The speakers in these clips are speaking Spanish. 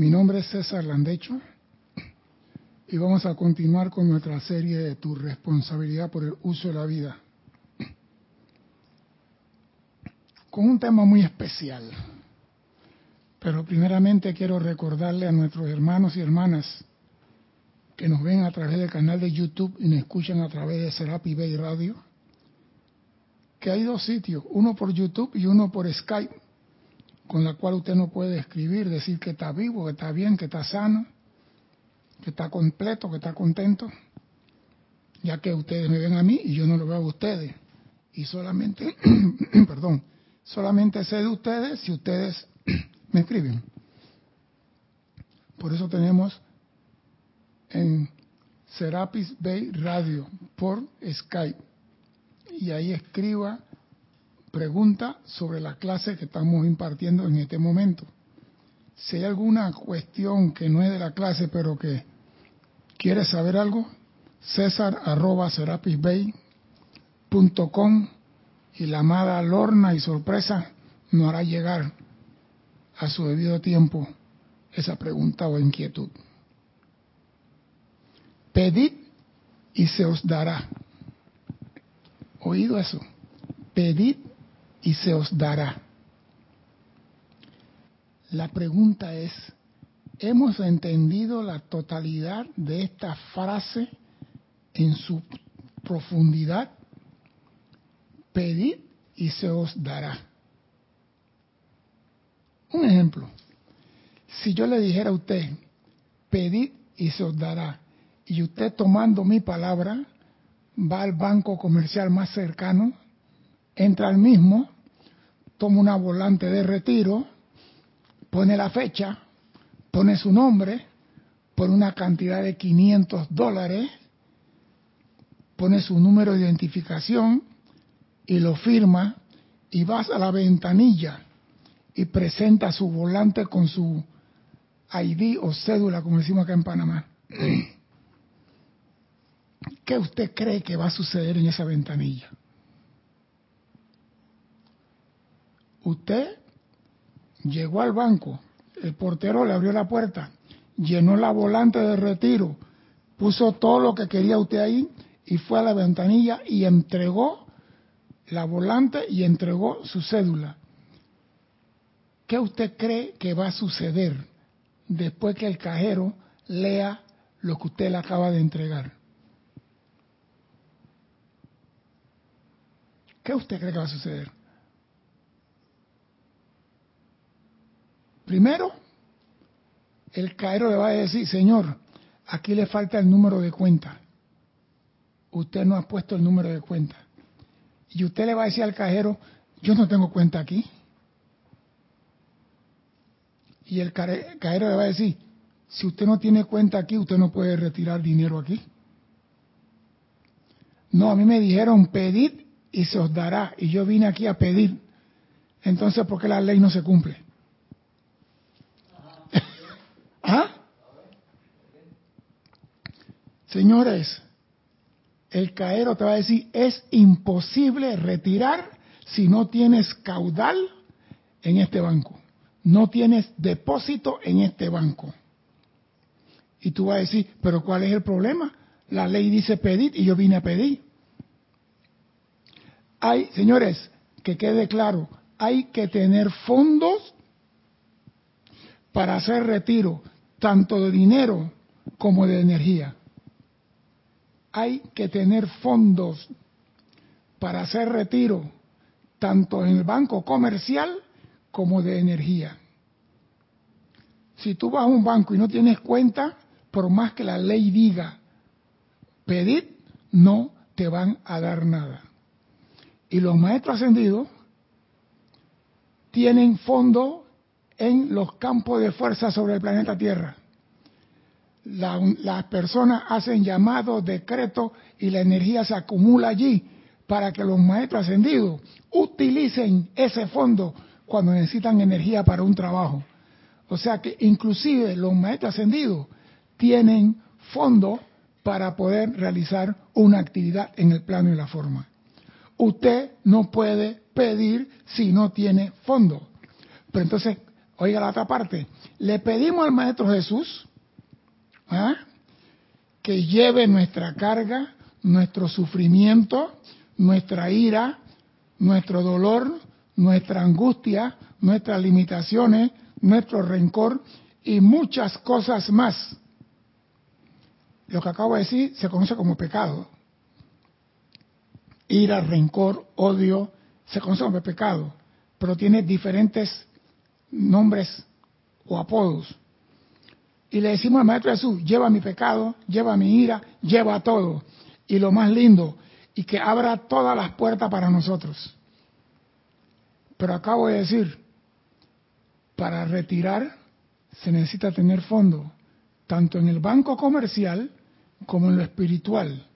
Mi nombre es César Landecho y vamos a continuar con nuestra serie de Tu responsabilidad por el uso de la vida. Con un tema muy especial. Pero primeramente quiero recordarle a nuestros hermanos y hermanas que nos ven a través del canal de YouTube y nos escuchan a través de Serapi Bay Radio, que hay dos sitios, uno por YouTube y uno por Skype, con la cual usted no puede escribir, decir que está vivo, que está bien, que está sano, que está completo, que está contento, ya que ustedes me ven a mí y yo no lo veo a ustedes. Y solamente, perdón, solamente sé de ustedes si ustedes me escriben. Por eso tenemos en Serapis Bay Radio por Skype. Y ahí escriba pregunta sobre la clase que estamos impartiendo en este momento. Si hay alguna cuestión que no es de la clase, pero que quiere saber algo, César arroba serapisbay.com y la amada Lorna y sorpresa nos hará llegar a su debido tiempo esa pregunta o inquietud. Pedid y se os dará. ¿Oído eso? Pedid y se os dará. La pregunta es, ¿hemos entendido la totalidad de esta frase en su profundidad? Pedid y se os dará. Un ejemplo, si yo le dijera a usted, pedid y se os dará, y usted tomando mi palabra va al banco comercial más cercano, entra al mismo, toma una volante de retiro, pone la fecha, pone su nombre, pone una cantidad de 500 dólares, pone su número de identificación y lo firma y vas a la ventanilla y presenta su volante con su ID o cédula, como decimos acá en Panamá. ¿Qué usted cree que va a suceder en esa ventanilla? Usted llegó al banco, el portero le abrió la puerta, llenó la volante de retiro, puso todo lo que quería usted ahí y fue a la ventanilla y entregó la volante y entregó su cédula. ¿Qué usted cree que va a suceder después que el cajero lea lo que usted le acaba de entregar? ¿Qué usted cree que va a suceder? Primero, el caero le va a decir, señor, aquí le falta el número de cuenta. Usted no ha puesto el número de cuenta. Y usted le va a decir al cajero, yo no tengo cuenta aquí. Y el cajero le va a decir, si usted no tiene cuenta aquí, usted no puede retirar dinero aquí. No, a mí me dijeron pedir y se os dará. Y yo vine aquí a pedir. Entonces, ¿por qué la ley no se cumple? ¿Ah? Señores, el caero te va a decir, es imposible retirar si no tienes caudal en este banco. No tienes depósito en este banco. Y tú vas a decir, pero ¿cuál es el problema? La ley dice pedir y yo vine a pedir. Hay, señores, que quede claro, hay que tener fondos para hacer retiro, tanto de dinero como de energía. Hay que tener fondos para hacer retiro, tanto en el banco comercial como de energía. Si tú vas a un banco y no tienes cuenta, por más que la ley diga pedir, no te van a dar nada. Y los maestros ascendidos tienen fondo en los campos de fuerza sobre el planeta Tierra. las personas hacen llamados, decretos y la energía se acumula allí para que los maestros ascendidos utilicen ese fondo cuando necesitan energía para un trabajo. O sea que inclusive los maestros ascendidos tienen fondo para poder realizar una actividad en el plano y la forma. Usted no puede pedir si no tiene fondo. Pero entonces, Oiga la otra parte. Le pedimos al Maestro Jesús ¿ah? que lleve nuestra carga, nuestro sufrimiento, nuestra ira, nuestro dolor, nuestra angustia, nuestras limitaciones, nuestro rencor y muchas cosas más. Lo que acabo de decir se conoce como pecado. Ira, rencor, odio, se conoce como pecado, pero tiene diferentes nombres o apodos. Y le decimos al Maestro Jesús, lleva mi pecado, lleva mi ira, lleva todo. Y lo más lindo, y que abra todas las puertas para nosotros. Pero acabo de decir, para retirar se necesita tener fondo, tanto en el banco comercial como en lo espiritual.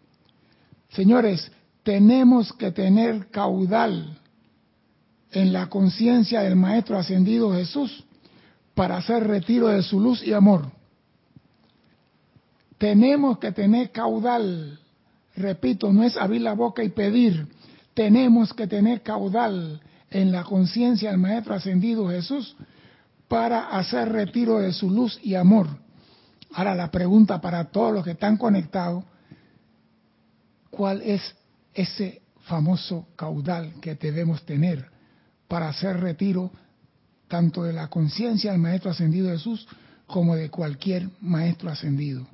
Señores, tenemos que tener caudal en la conciencia del Maestro Ascendido Jesús para hacer retiro de su luz y amor. Tenemos que tener caudal, repito, no es abrir la boca y pedir, tenemos que tener caudal en la conciencia del Maestro Ascendido Jesús para hacer retiro de su luz y amor. Ahora la pregunta para todos los que están conectados, ¿cuál es ese famoso caudal que debemos tener para hacer retiro tanto de la conciencia del Maestro Ascendido Jesús como de cualquier Maestro Ascendido?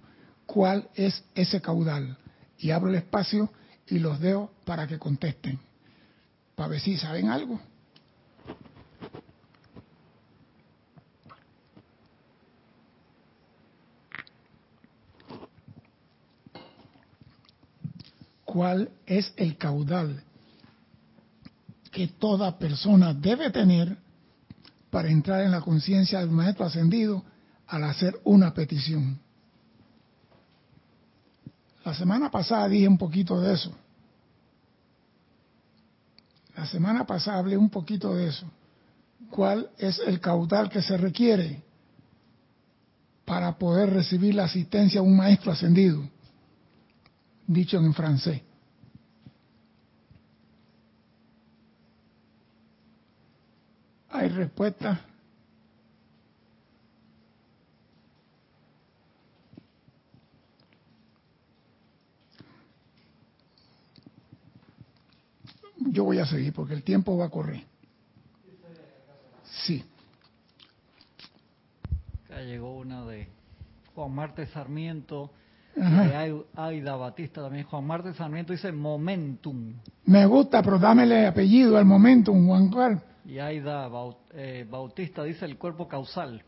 ¿Cuál es ese caudal? Y abro el espacio y los dejo para que contesten, para ver si saben algo. cuál es el caudal que toda persona debe tener para entrar en la conciencia del maestro ascendido al hacer una petición. La semana pasada dije un poquito de eso. La semana pasada hablé un poquito de eso. ¿Cuál es el caudal que se requiere para poder recibir la asistencia de un maestro ascendido? dicho en francés. ¿Hay respuesta? Yo voy a seguir porque el tiempo va a correr. Sí. Acá llegó una de Juan Marte Sarmiento hay Aida Batista también. Juan Marte Sarmiento dice momentum. Me gusta, pero dámele apellido al momentum, Juan Carlos. Y Aida eh, Bautista dice el cuerpo causal.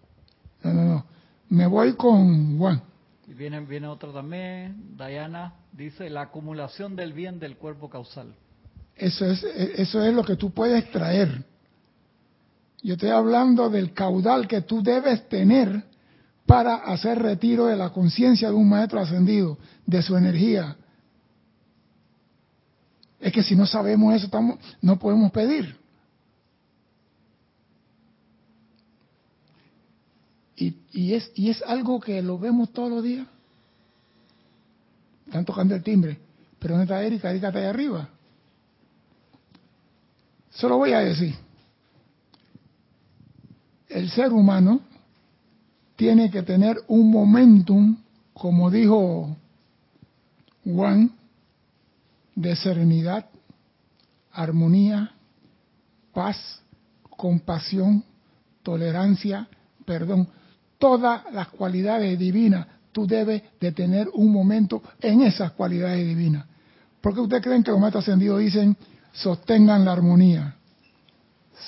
No, no, no. Me voy con Juan. Y viene, viene otro también, Diana, dice la acumulación del bien del cuerpo causal. Eso es, eso es lo que tú puedes traer. Yo estoy hablando del caudal que tú debes tener para hacer retiro de la conciencia de un maestro ascendido, de su energía. Es que si no sabemos eso, estamos, no podemos pedir. Y, es, y es algo que lo vemos todos los días. Están tocando el timbre. Pero ¿dónde está Erika? Erika está ahí arriba. Solo voy a decir. El ser humano tiene que tener un momentum, como dijo Juan, de serenidad, armonía, paz, compasión, tolerancia, perdón. Todas las cualidades divinas, tú debes de tener un momento en esas cualidades divinas. ¿Por qué ustedes creen que los maestros ascendidos dicen sostengan la armonía?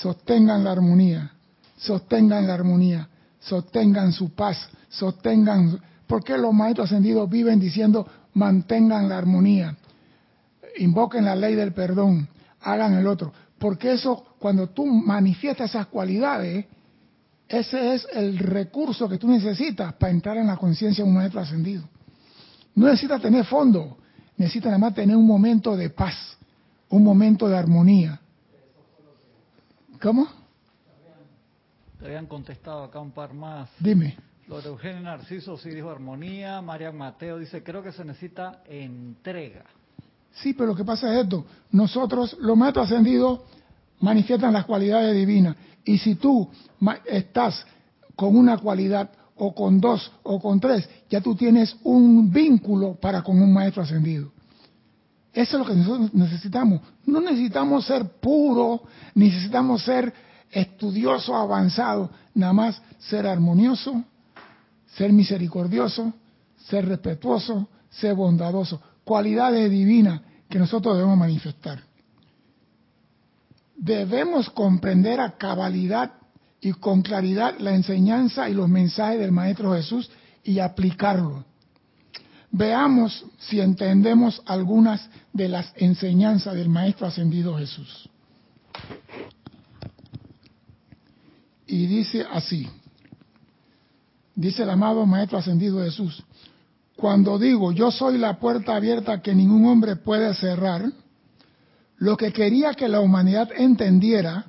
Sostengan la armonía, sostengan la armonía sostengan su paz, sostengan... ¿Por qué los maestros ascendidos viven diciendo mantengan la armonía? Invoquen la ley del perdón, hagan el otro. Porque eso, cuando tú manifiestas esas cualidades, ese es el recurso que tú necesitas para entrar en la conciencia de un maestro ascendido. No necesitas tener fondo, necesitas nada más tener un momento de paz, un momento de armonía. ¿Cómo? habían contestado acá un par más. Dime. Lo de Eugenio Narciso sí dijo armonía. Marian Mateo dice, creo que se necesita entrega. Sí, pero lo que pasa es esto. Nosotros, los maestros ascendidos, manifiestan las cualidades divinas. Y si tú estás con una cualidad o con dos o con tres, ya tú tienes un vínculo para con un maestro ascendido. Eso es lo que nosotros necesitamos. No necesitamos ser puros, necesitamos ser estudioso, avanzado, nada más ser armonioso, ser misericordioso, ser respetuoso, ser bondadoso. Cualidades divinas que nosotros debemos manifestar. Debemos comprender a cabalidad y con claridad la enseñanza y los mensajes del Maestro Jesús y aplicarlo. Veamos si entendemos algunas de las enseñanzas del Maestro Ascendido Jesús. Y dice así, dice el amado Maestro Ascendido Jesús, cuando digo yo soy la puerta abierta que ningún hombre puede cerrar, lo que quería que la humanidad entendiera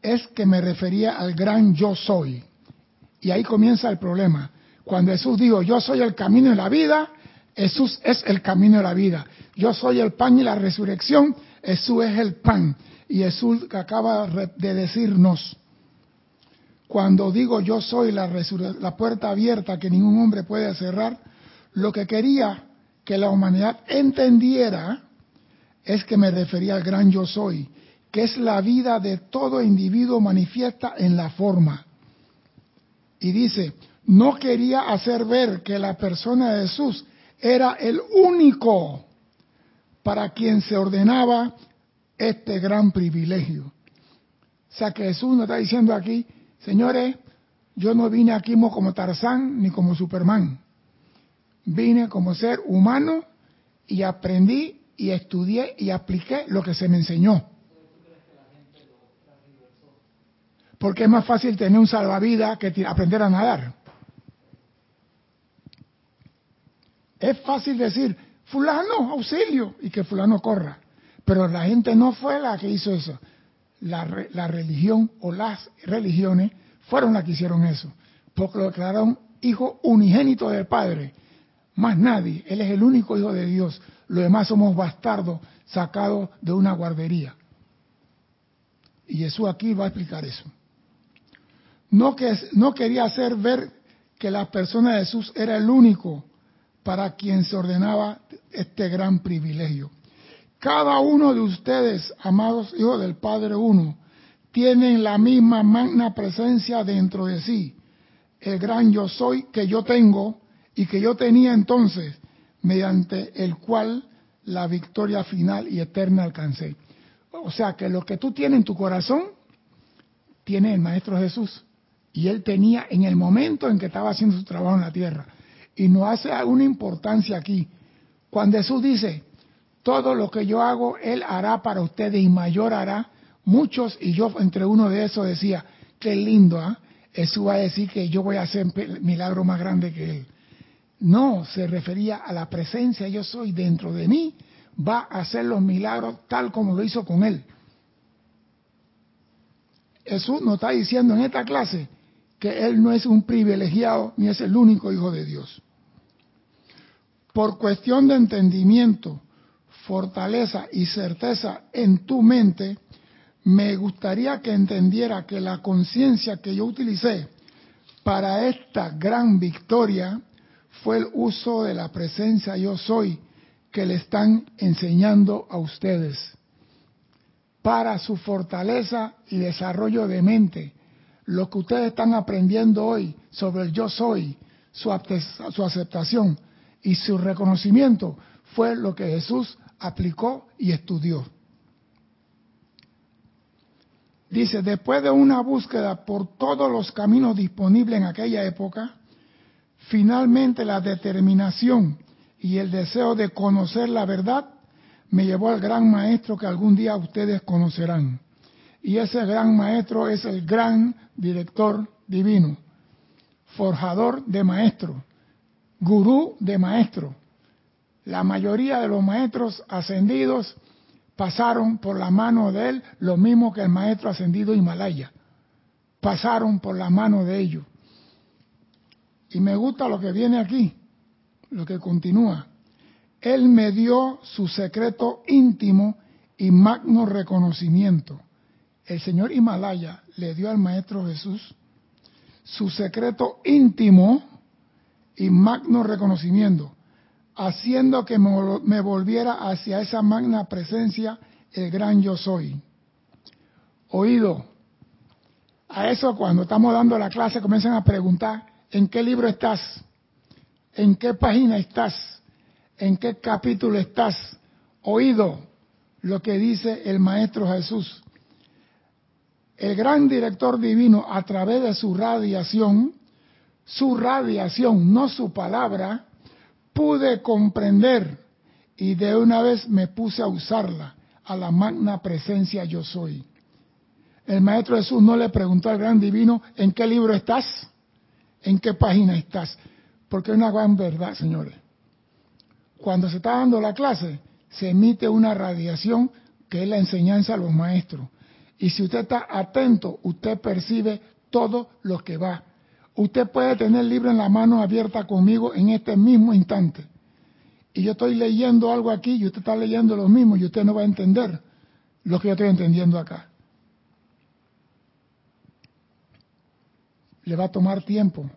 es que me refería al gran yo soy. Y ahí comienza el problema. Cuando Jesús dijo, yo soy el camino y la vida, Jesús es el camino y la vida. Yo soy el pan y la resurrección, Jesús es el pan. Y Jesús acaba de decirnos, cuando digo yo soy la, la puerta abierta que ningún hombre puede cerrar, lo que quería que la humanidad entendiera es que me refería al gran yo soy, que es la vida de todo individuo manifiesta en la forma. Y dice, no quería hacer ver que la persona de Jesús era el único para quien se ordenaba este gran privilegio. O sea que Jesús nos está diciendo aquí, señores, yo no vine aquí como Tarzán ni como Superman. Vine como ser humano y aprendí y estudié y apliqué lo que se me enseñó. Porque es más fácil tener un salvavidas que aprender a nadar. Es fácil decir, fulano, auxilio, y que fulano corra. Pero la gente no fue la que hizo eso. La, religión o las religiones fueron las que hicieron eso. Porque lo declararon hijo unigénito del Padre. Más nadie. Él es el único hijo de Dios. Los demás somos bastardos sacados de una guardería. Y Jesús aquí va a explicar eso. No, que, no quería hacer ver que la persona de Jesús era el único para quien se ordenaba este gran privilegio. Cada uno de ustedes, amados hijos del Padre Uno, tienen la misma magna presencia dentro de sí, el gran yo soy que yo tengo y que yo tenía entonces, mediante el cual la victoria final y eterna alcancé. O sea que lo que tú tienes en tu corazón, tiene el Maestro Jesús y él tenía en el momento en que estaba haciendo su trabajo en la tierra. Y no hace alguna importancia aquí. Cuando Jesús dice, todo lo que yo hago, Él hará para ustedes y mayor hará, muchos, y yo entre uno de esos decía, qué lindo, ¿ah? Jesús va a decir que yo voy a hacer milagro más grande que Él. No, se refería a la presencia, yo soy dentro de mí, va a hacer los milagros tal como lo hizo con Él. Jesús nos está diciendo en esta clase que Él no es un privilegiado ni es el único Hijo de Dios. Por cuestión de entendimiento, fortaleza y certeza en tu mente, me gustaría que entendiera que la conciencia que yo utilicé para esta gran victoria fue el uso de la presencia yo soy que le están enseñando a ustedes para su fortaleza y desarrollo de mente lo que ustedes están aprendiendo hoy sobre el yo soy, su, aceptación y su reconocimiento fue lo que Jesús aplicó y estudió. Dice, después de una búsqueda por todos los caminos disponibles en aquella época, finalmente la determinación y el deseo de conocer la verdad me llevó al gran maestro que algún día ustedes conocerán y ese gran maestro es el gran director divino, forjador de maestros, gurú de maestros. La mayoría de los maestros ascendidos pasaron por la mano de él, lo mismo que el maestro ascendido Himalaya. Pasaron por la mano de ellos. Y me gusta lo que viene aquí, lo que continúa. Él me dio su secreto íntimo y magno reconocimiento el señor Himalaya le dio al Maestro Jesús su secreto íntimo y magno reconocimiento, haciendo que me volviera hacia esa magna presencia, el gran yo soy. Oído, a eso cuando estamos dando la clase comienzan a preguntar, ¿en qué libro estás? ¿En qué página estás? ¿En qué capítulo estás? Oído lo que dice el Maestro Jesús. El gran director divino, a través de su radiación, su radiación, no su palabra, pude comprender y de una vez me puse a usarla, a la magna presencia yo soy. El Maestro Jesús no le preguntó al gran divino, ¿en qué libro estás? ¿En qué página estás? Porque es una gran verdad, señores. Cuando se está dando la clase, se emite una radiación que es la enseñanza a los maestros. Y si usted está atento, usted percibe todo lo que va. Usted puede tener el libro en la mano abierta conmigo en este mismo instante. Y yo estoy leyendo algo aquí y usted está leyendo lo mismo y usted no va a entender lo que yo estoy entendiendo acá. Le va a tomar tiempo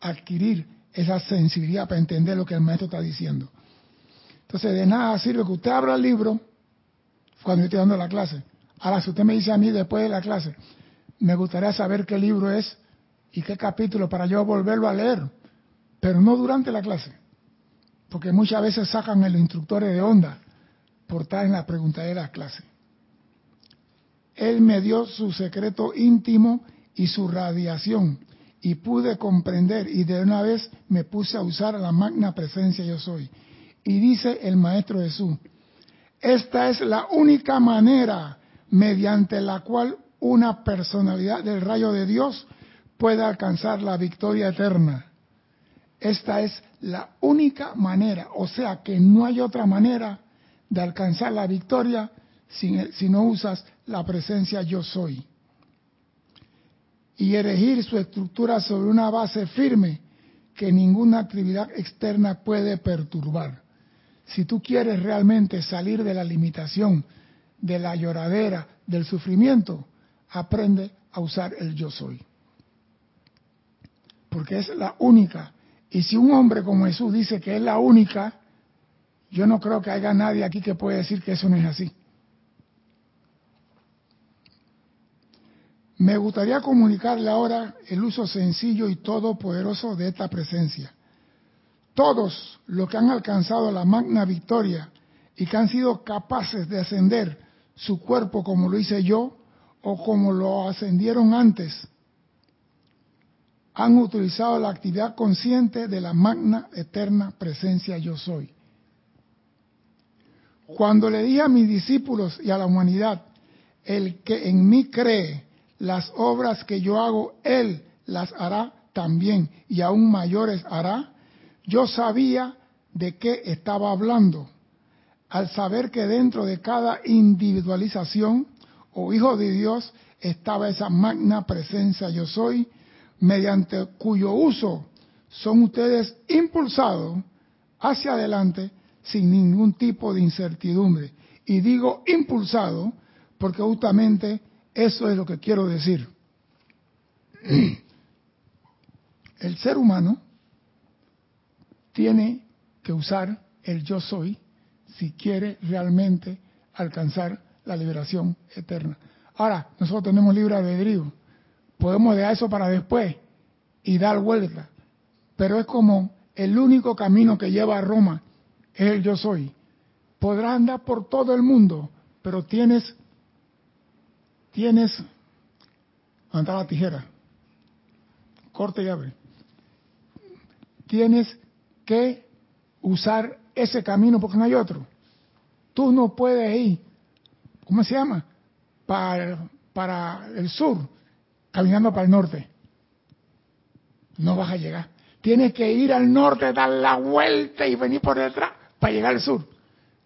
adquirir esa sensibilidad para entender lo que el maestro está diciendo. Entonces, de nada sirve que usted abra el libro cuando yo estoy dando la clase. Ahora, si usted me dice a mí después de la clase, me gustaría saber qué libro es y qué capítulo para yo volverlo a leer, pero no durante la clase, porque muchas veces sacan el instructor de onda por estar en la pregunta de la clase. Él me dio su secreto íntimo y su radiación y pude comprender y de una vez me puse a usar la magna presencia yo soy. Y dice el Maestro Jesús, esta es la única manera mediante la cual una personalidad del rayo de Dios puede alcanzar la victoria eterna. Esta es la única manera, o sea que no hay otra manera de alcanzar la victoria si, si no usas la presencia yo soy. Y erigir su estructura sobre una base firme que ninguna actividad externa puede perturbar si tú quieres realmente salir de la limitación, de la lloradera, del sufrimiento, aprende a usar el yo soy. Porque es la única. Y si un hombre como Jesús dice que es la única, yo no creo que haya nadie aquí que pueda decir que eso no es así. Me gustaría comunicarle ahora el uso sencillo y todopoderoso de esta presencia todos los que han alcanzado la magna victoria y que han sido capaces de ascender su cuerpo como lo hice yo o como lo ascendieron antes, han utilizado la actividad consciente de la magna eterna presencia yo soy. Cuando le dije a mis discípulos y a la humanidad, el que en mí cree, las obras que yo hago, él las hará también y aún mayores hará, yo sabía de qué estaba hablando al saber que dentro de cada individualización o hijo de Dios estaba esa magna presencia yo soy, mediante cuyo uso son ustedes impulsados hacia adelante sin ningún tipo de incertidumbre. Y digo impulsado porque justamente eso es lo que quiero decir. El ser humano tiene que usar el yo soy si quiere realmente alcanzar la liberación eterna. Ahora, nosotros tenemos libre albedrío. Podemos dejar eso para después y dar vuelta. Pero es como el único camino que lleva a Roma es el yo soy. Podrás andar por todo el mundo, pero tienes, tienes, ¿dónde la tijera? Corte y abre. Tienes que usar ese camino porque no hay otro. Tú no puedes ir, ¿cómo se llama? Para, para el sur, caminando para el norte. No vas a llegar. Tienes que ir al norte, dar la vuelta y venir por detrás para llegar al sur.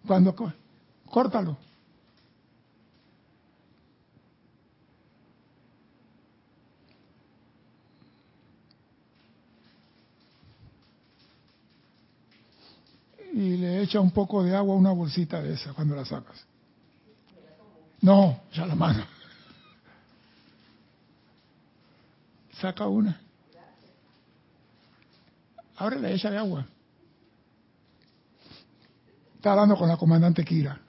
Cuando córtalo. Y le echa un poco de agua a una bolsita de esa cuando la sacas. No, ya la mano. Saca una. Ábrele, echa de agua. Está hablando con la comandante Kira.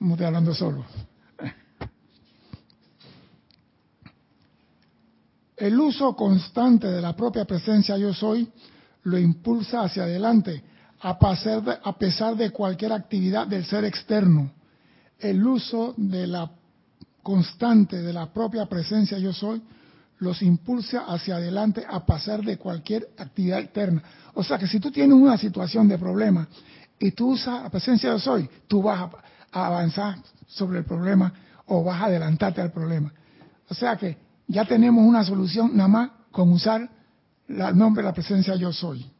No estoy hablando solo. El uso constante de la propia presencia yo soy lo impulsa hacia adelante a pesar de, cualquier actividad del ser externo. El uso de la constante de la propia presencia yo soy los impulsa hacia adelante a pasar de cualquier actividad externa. O sea que si tú tienes una situación de problema y tú usas la presencia yo soy, tú vas a avanzar sobre el problema o vas a adelantarte al problema. O sea que ya tenemos una solución nada más con usar el nombre de la presencia yo soy.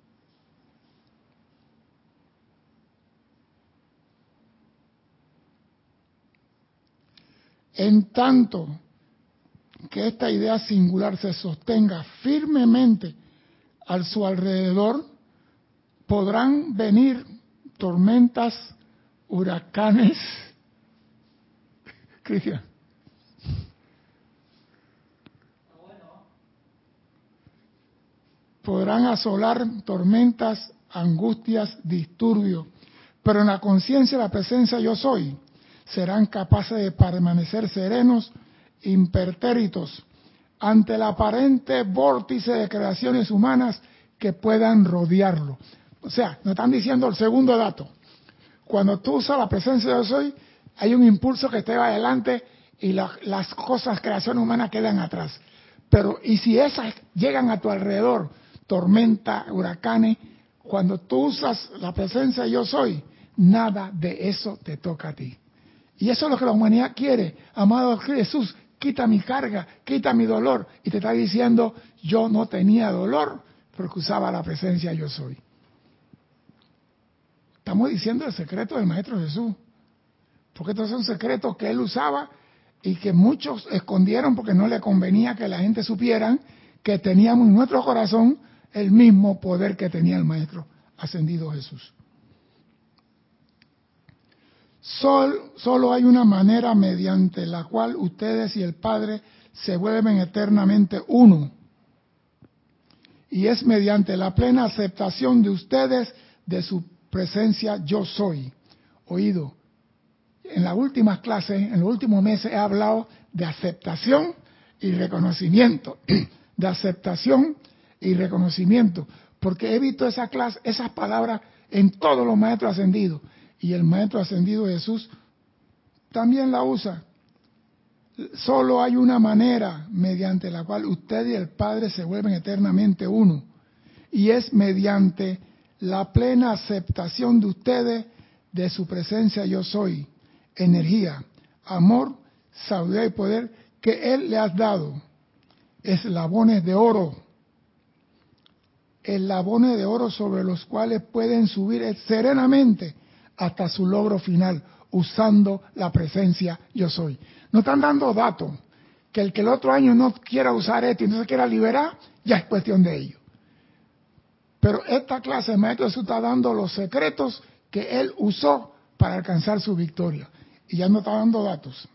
En tanto que esta idea singular se sostenga firmemente a su alrededor, podrán venir tormentas, huracanes, Cristian, podrán asolar tormentas, angustias, disturbios, pero en la conciencia la presencia yo soy, serán capaces de permanecer serenos, impertéritos, ante el aparente vórtice de creaciones humanas que puedan rodearlo. O sea, nos están diciendo el segundo dato. Cuando tú usas la presencia yo soy, hay un impulso que te va adelante y las cosas, creaciones humanas quedan atrás. Pero, y si esas llegan a tu alrededor, tormenta, huracanes, cuando tú usas la presencia yo soy, nada de eso te toca a ti. Y eso es lo que la humanidad quiere. Amado Jesús, quita mi carga, quita mi dolor. Y te está diciendo, yo no tenía dolor porque usaba la presencia yo soy. Estamos diciendo el secreto del Maestro Jesús. Porque estos son secretos que él usaba y que muchos escondieron porque no le convenía que la gente supieran que teníamos en nuestro corazón el mismo poder que tenía el Maestro ascendido Jesús. Solo hay una manera mediante la cual ustedes y el Padre se vuelven eternamente uno. Y es mediante la plena aceptación de ustedes de su presencia yo soy. Oído, en las últimas clases, en los últimos meses he hablado de aceptación y reconocimiento, de aceptación y reconocimiento, porque he visto esa clase, esas palabras en todos los maestros ascendidos, y el maestro ascendido Jesús también la usa. Solo hay una manera mediante la cual usted y el Padre se vuelven eternamente uno, y es mediante la plena aceptación de ustedes de su presencia yo soy, energía, amor, sabiduría y poder que Él le ha dado, eslabones de oro eslabones de oro sobre los cuales pueden subir serenamente hasta su logro final, usando la presencia yo soy. No están dando datos, que el que el otro año no quiera usar esto y no se quiera liberar, ya es cuestión de ello. Pero esta clase de maestro Jesús está dando los secretos que él usó para alcanzar su victoria. Y ya no está dando datos.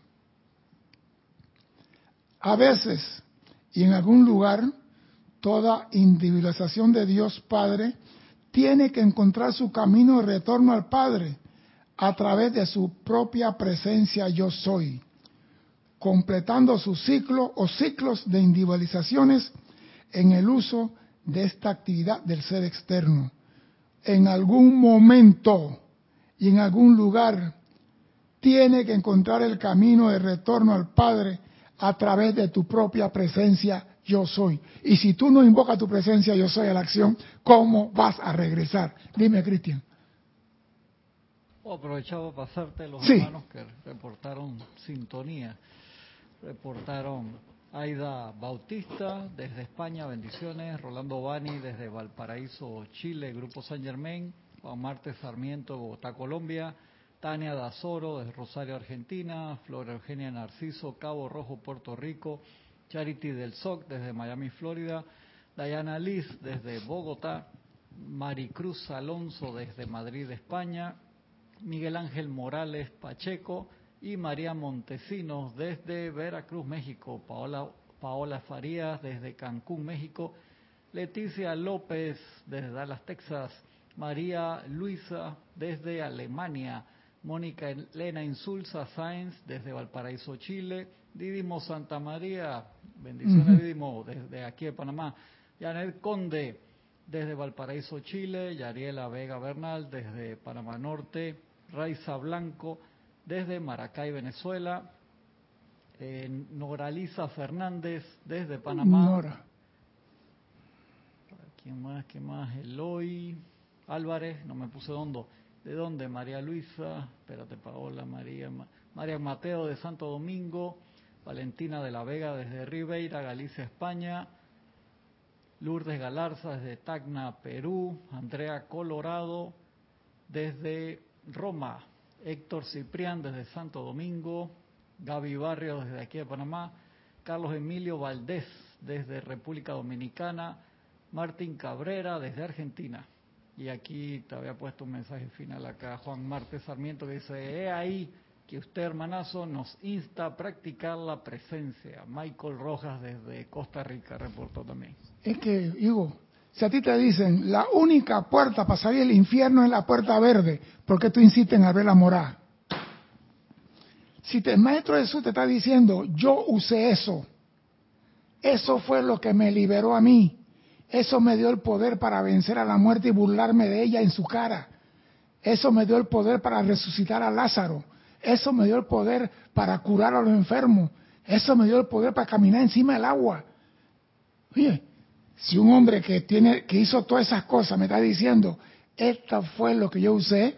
A veces, y en algún lugar, toda individualización de Dios Padre tiene que encontrar su camino de retorno al Padre a través de su propia presencia yo soy, completando su ciclo o ciclos de individualizaciones en el uso de esta actividad del ser externo. En algún momento y en algún lugar tiene que encontrar el camino de retorno al Padre a través de tu propia presencia yo soy. Y si tú no invocas tu presencia, yo soy a la acción, ¿cómo vas a regresar? Dime, Cristian. Oh, aprovechaba para pasarte los hermanos que reportaron sintonía. Reportaron Aida Bautista desde España, bendiciones. Rolando Bani desde Valparaíso, Chile, Grupo San Germain. Juan Marte Sarmiento, Bogotá, Colombia. Tania Dazoro desde Rosario, Argentina. Flora Eugenia Narciso, Cabo Rojo, Puerto Rico. Charity del SOC desde Miami, Florida, Diana Liz desde Bogotá, Maricruz Alonso desde Madrid, España, Miguel Ángel Morales Pacheco. Y María Montesinos desde Veracruz, México. Paola Paola Farías desde Cancún, México, Leticia López desde Dallas, Texas, María Luisa desde Alemania, Mónica Elena Insulza Sáenz desde Valparaíso, Chile, Didimo Santa María, bendiciones Didimo desde aquí de Panamá, Janet Conde desde Valparaíso, Chile, Yariela Vega Bernal desde Panamá Norte, Raiza Blanco desde Maracay, Venezuela, eh, Noraliza Fernández desde Panamá. Nora. ¿Quién más? ¿Quién más? Eloy Álvarez, no me puse dónde. ¿De dónde? María Luisa, espérate Paola, María, María Mateo de Santo Domingo, Valentina de la Vega desde Ribeira, Galicia, España, Lourdes Galarza desde Tacna, Perú, Andrea Colorado desde Roma, Héctor Ciprián desde Santo Domingo, Gaby Barrio desde aquí de Panamá, Carlos Emilio Valdés desde República Dominicana, Martín Cabrera desde Argentina. Y aquí te había puesto un mensaje final acá, Juan Marte Sarmiento, que dice, he ahí que usted, hermanazo, nos insta a practicar la presencia. Michael Rojas desde Costa Rica reportó también. Es que, Hugo, si a ti te dicen, la única puerta para salir del infierno es la puerta verde, ¿por qué tú insistes en abrir la morada? Si el maestro Jesús te está diciendo, yo usé eso, eso fue lo que me liberó a mí, eso me dio el poder para vencer a la muerte y burlarme de ella en su cara, eso me dio el poder para resucitar a Lázaro, eso me dio el poder para curar a los enfermos, eso me dio el poder para caminar encima del agua. Oye, si un hombre que tiene que hizo todas esas cosas me está diciendo, esto fue lo que yo usé,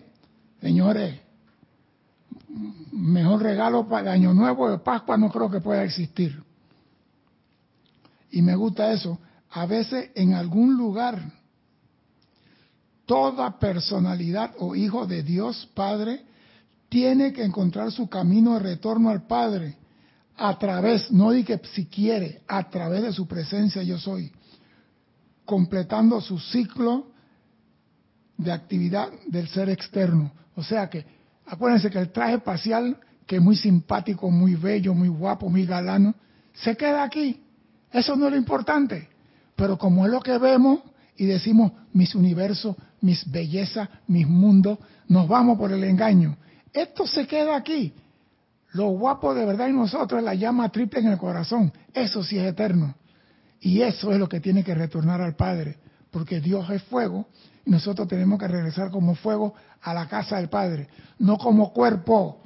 señores, mejor regalo para Año Nuevo de Pascua no creo que pueda existir. Y me gusta eso. A veces en algún lugar, toda personalidad o hijo de Dios Padre tiene que encontrar su camino de retorno al Padre a través, no di que si quiere, a través de su presencia yo soy completando su ciclo de actividad del ser externo. O sea que, acuérdense que el traje espacial, que es muy simpático, muy bello, muy guapo, muy galano, se queda aquí. Eso no es lo importante. Pero como es lo que vemos y decimos mis universos, mis bellezas, mis mundos, nos vamos por el engaño. Esto se queda aquí. Lo guapo de verdad en nosotros la llama triple en el corazón. Eso sí es eterno. Y eso es lo que tiene que retornar al Padre, porque Dios es fuego y nosotros tenemos que regresar como fuego a la casa del Padre, no como cuerpo.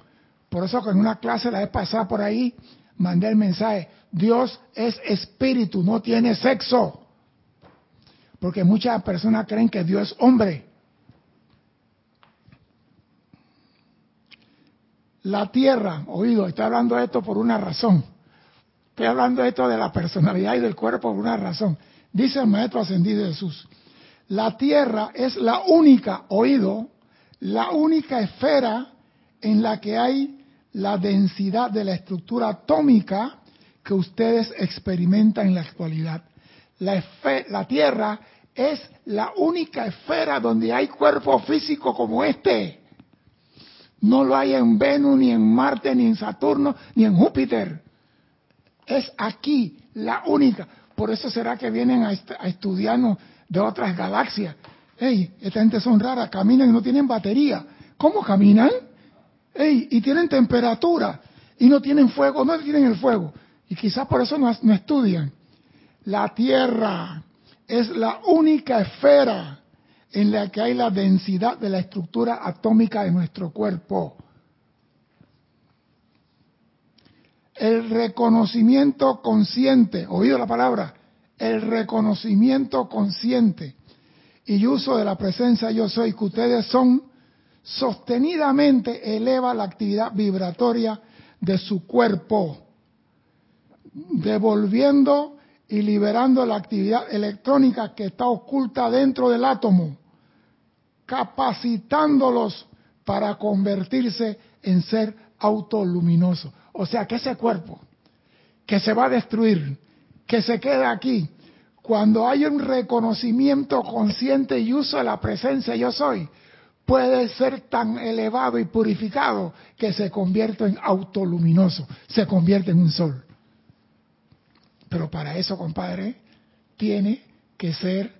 Por eso que en una clase la vez pasada por ahí mandé el mensaje, Dios es espíritu, no tiene sexo. Porque muchas personas creen que Dios es hombre. La tierra, oído, estoy hablando de esto por una razón Estoy hablando esto de la personalidad y del cuerpo por una razón. Dice el Maestro Ascendido Jesús, la Tierra es la única, oído, la única esfera en la que hay la densidad de la estructura atómica que ustedes experimentan en la actualidad. La, la Tierra es la única esfera donde hay cuerpo físico como este. No lo hay en Venus, ni en Marte, ni en Saturno, ni en Júpiter. Es aquí la única. Por eso será que vienen a, estudiarnos de otras galaxias. Ey, esta gente son raras, caminan y no tienen batería. ¿Cómo caminan? Ey, y tienen temperatura y no tienen fuego, no tienen el fuego. Y quizás por eso no, no estudian. La Tierra es la única esfera en la que hay la densidad de la estructura atómica de nuestro cuerpo. El reconocimiento consciente, oído la palabra, el reconocimiento consciente y uso de la presencia yo soy que ustedes son, sostenidamente eleva la actividad vibratoria de su cuerpo, devolviendo y liberando la actividad electrónica que está oculta dentro del átomo, capacitándolos para convertirse en ser autoluminoso. O sea que ese cuerpo que se va a destruir, que se queda aquí, cuando hay un reconocimiento consciente y uso de la presencia yo soy, puede ser tan elevado y purificado que se convierte en autoluminoso, se convierte en un sol. Pero para eso, compadre, tiene que ser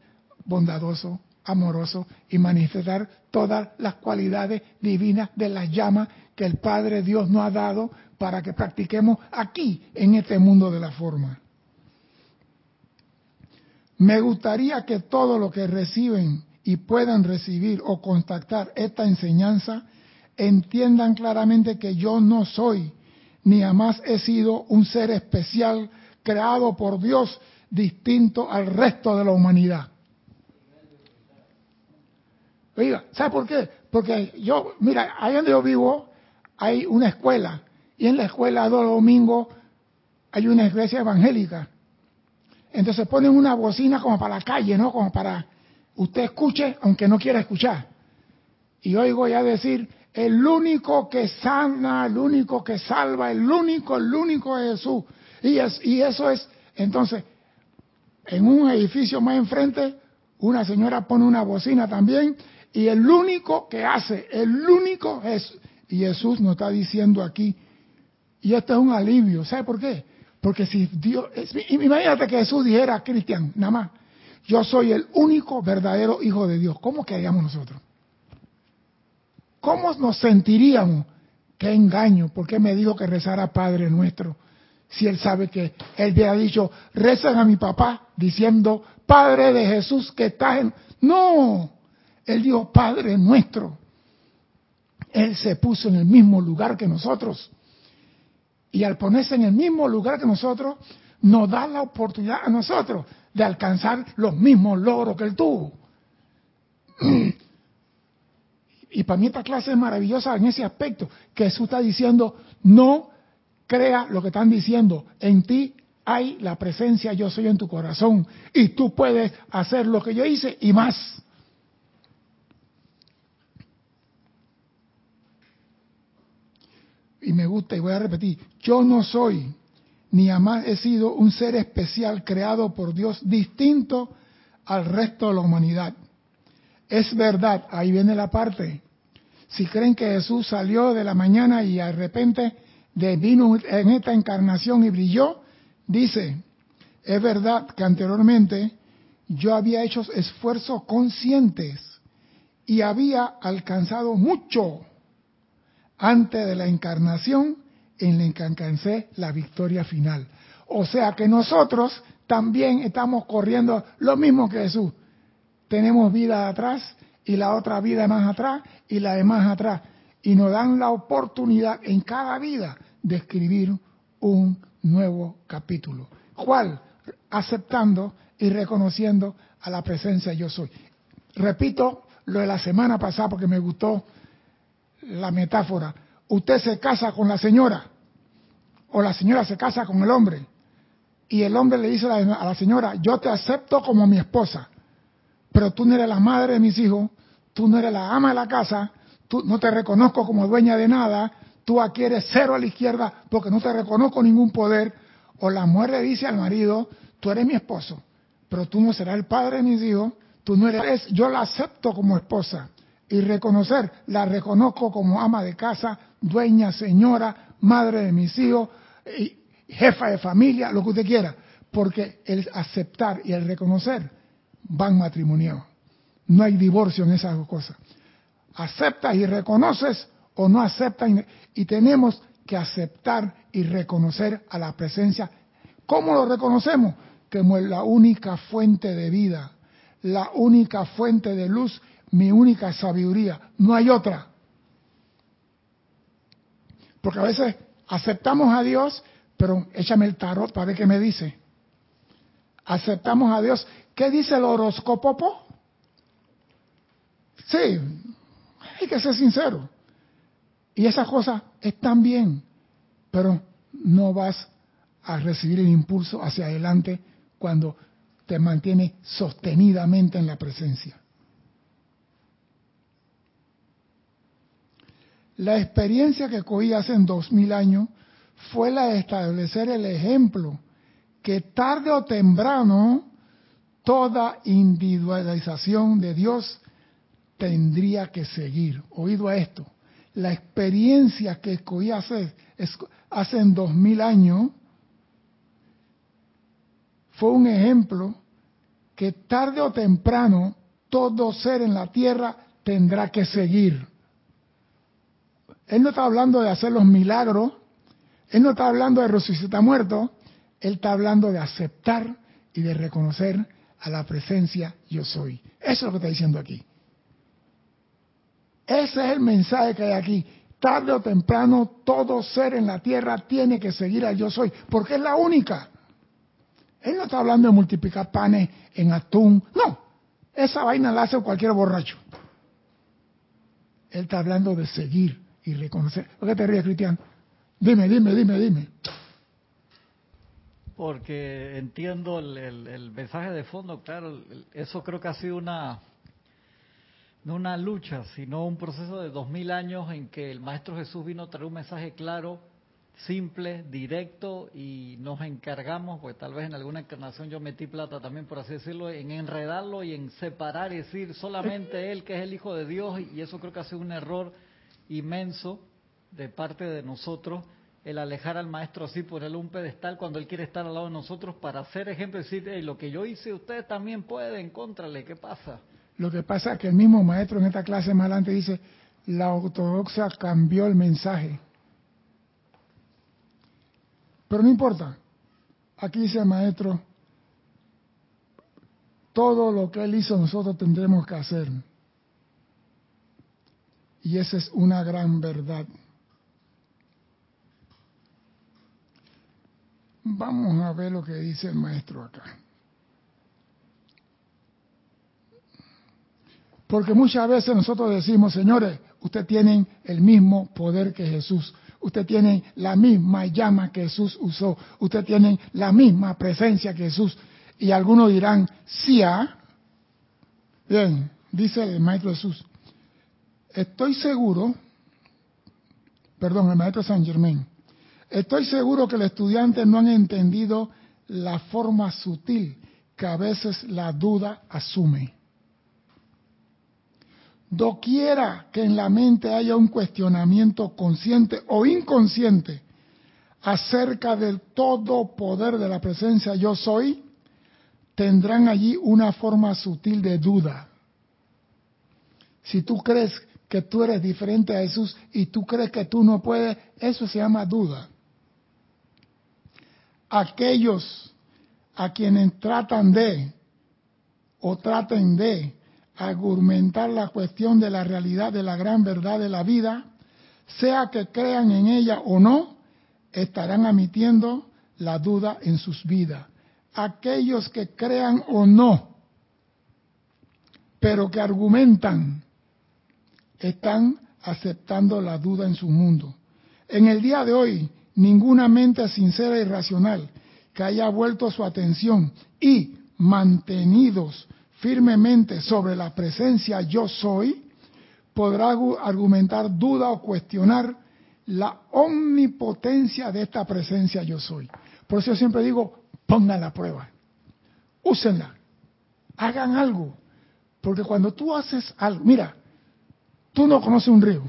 bondadoso, amoroso y manifestar todas las cualidades divinas de las llamas que el Padre Dios nos ha dado para que practiquemos aquí, en este mundo de la forma. Me gustaría que todo lo que reciben y puedan recibir o contactar esta enseñanza entiendan claramente que yo no soy ni jamás he sido un ser especial creado por Dios distinto al resto de la humanidad. Oiga, ¿sabe por qué? Porque yo, mira, ahí donde yo vivo hay una escuela y en la escuela dos domingos hay una iglesia evangélica. Entonces ponen una bocina como para la calle, ¿no? Como para usted escuche aunque no quiera escuchar. Y oigo ya decir, el único que sana, el único que salva, el único, el único es Jesús. Y, es, y eso es, entonces, en un edificio más enfrente, una señora pone una bocina también y el único que hace, el único es, y Jesús nos está diciendo aquí, y esto es un alivio, ¿sabe por qué? Porque si Dios, imagínate que Jesús dijera, Cristian, nada más, yo soy el único verdadero hijo de Dios, ¿cómo quedaríamos nosotros? ¿Cómo nos sentiríamos? Qué engaño, ¿por qué me dijo que rezara Padre nuestro? Si él sabe que él había dicho, rezan a mi papá diciendo, Padre de Jesús que estás en... No, él dijo, Padre nuestro. Él se puso en el mismo lugar que nosotros. Y al ponerse en el mismo lugar que nosotros, nos da la oportunidad a nosotros de alcanzar los mismos logros que él tuvo. Y para mí esta clase es maravillosa en ese aspecto, que Jesús está diciendo, no crea lo que están diciendo, en ti hay la presencia yo soy en tu corazón y tú puedes hacer lo que yo hice y más. y me gusta y voy a repetir, yo no soy ni jamás he sido un ser especial creado por Dios distinto al resto de la humanidad. Es verdad, ahí viene la parte. Si creen que Jesús salió de la mañana y de repente vino en esta encarnación y brilló, dice, es verdad que anteriormente yo había hecho esfuerzos conscientes y había alcanzado mucho antes de la encarnación en la que alcancé la victoria final. O sea que nosotros también estamos corriendo lo mismo que Jesús. Tenemos vida atrás y la otra vida más atrás y la de más atrás. Y nos dan la oportunidad en cada vida de escribir un nuevo capítulo. ¿Cuál? Aceptando y reconociendo a la presencia yo soy. Repito lo de la semana pasada porque me gustó la metáfora. Usted se casa con la señora o la señora se casa con el hombre y el hombre le dice a la señora, yo te acepto como mi esposa, pero tú no eres la madre de mis hijos, tú no eres la ama de la casa, tú no te reconozco como dueña de nada, tú aquí eres cero a la izquierda porque no te reconozco ningún poder, o la mujer le dice al marido, tú eres mi esposo, pero tú no serás el padre de mis hijos, tú no eres, yo la acepto como esposa, y reconocer, la reconozco como ama de casa, dueña, señora, madre de mis hijos, jefa de familia, lo que usted quiera, porque el aceptar y el reconocer van matrimoniados. No hay divorcio en esas cosas. Aceptas y reconoces o no aceptas y tenemos que aceptar y reconocer a la presencia. ¿Cómo lo reconocemos? Como la única fuente de vida, la única fuente de luz mi única sabiduría, no hay otra. Porque a veces aceptamos a Dios, pero échame el tarot para ver qué me dice. Aceptamos a Dios. ¿Qué dice el horóscopo? Sí, hay que ser sincero. Y esas cosas están bien, pero no vas a recibir el impulso hacia adelante cuando te mantienes sostenidamente en la presencia. La experiencia que cogí hace dos mil años fue la de establecer el ejemplo que tarde o temprano toda individualización de Dios tendría que seguir. Oído a esto, la experiencia que escogí hace, hace dos mil años fue un ejemplo que tarde o temprano todo ser en la tierra tendrá que seguir. Él no está hablando de hacer los milagros, él no está hablando de resucitar muertos, él está hablando de aceptar y de reconocer a la presencia yo soy. Eso es lo que está diciendo aquí. Ese es el mensaje que hay aquí. Tarde o temprano todo ser en la tierra tiene que seguir al yo soy, porque es la única. Él no está hablando de multiplicar panes en atún. No, esa vaina la hace cualquier borracho. Él está hablando de seguir y reconocer. ¿Por qué te ríes, Cristian? Dime, dime, dime, dime. Porque entiendo el, mensaje de fondo, claro, eso creo que ha sido una, no una lucha, sino un proceso de dos mil años en que el Maestro Jesús vino a traer un mensaje claro simple, directo y nos encargamos, pues tal vez en alguna encarnación yo metí plata también, por así decirlo, en enredarlo y en separar y decir solamente Él que es el Hijo de Dios y eso creo que hace un error inmenso de parte de nosotros el alejar al maestro así, ponerle un pedestal cuando él quiere estar al lado de nosotros para hacer ejemplo y decir, lo que yo hice, ustedes también pueden, contrale, ¿qué pasa? Lo que pasa es que el mismo maestro en esta clase más adelante dice, la ortodoxia cambió el mensaje. Pero no importa. Aquí dice el maestro, todo lo que él hizo nosotros tendremos que hacer. Y esa es una gran verdad. Vamos a ver lo que dice el maestro acá. Porque muchas veces nosotros decimos, señores, ustedes tienen el mismo poder que Jesús usted tiene la misma llama que Jesús usó, usted tiene la misma presencia que Jesús. Y algunos dirán, sí, ¿ah? Bien, dice el maestro Jesús, estoy seguro, perdón, el maestro San Germain, estoy seguro que los estudiantes no han entendido la forma sutil que a veces la duda asume. Doquiera que en la mente haya un cuestionamiento consciente o inconsciente acerca del todo poder de la presencia yo soy, tendrán allí una forma sutil de duda. Si tú crees que tú eres diferente a Jesús y tú crees que tú no puedes, eso se llama duda. Aquellos a quienes tratan de o traten de argumentar la cuestión de la realidad de la gran verdad de la vida, sea que crean en ella o no, estarán admitiendo la duda en sus vidas. Aquellos que crean o no, pero que argumentan, están aceptando la duda en su mundo. En el día de hoy, ninguna mente sincera y racional que haya vuelto su atención y mantenidos firmemente sobre la presencia yo soy, podrá argumentar duda o cuestionar la omnipotencia de esta presencia yo soy. Por eso yo siempre digo, pongan la prueba, úsenla, hagan algo, porque cuando tú haces algo, mira, tú no conoces un río,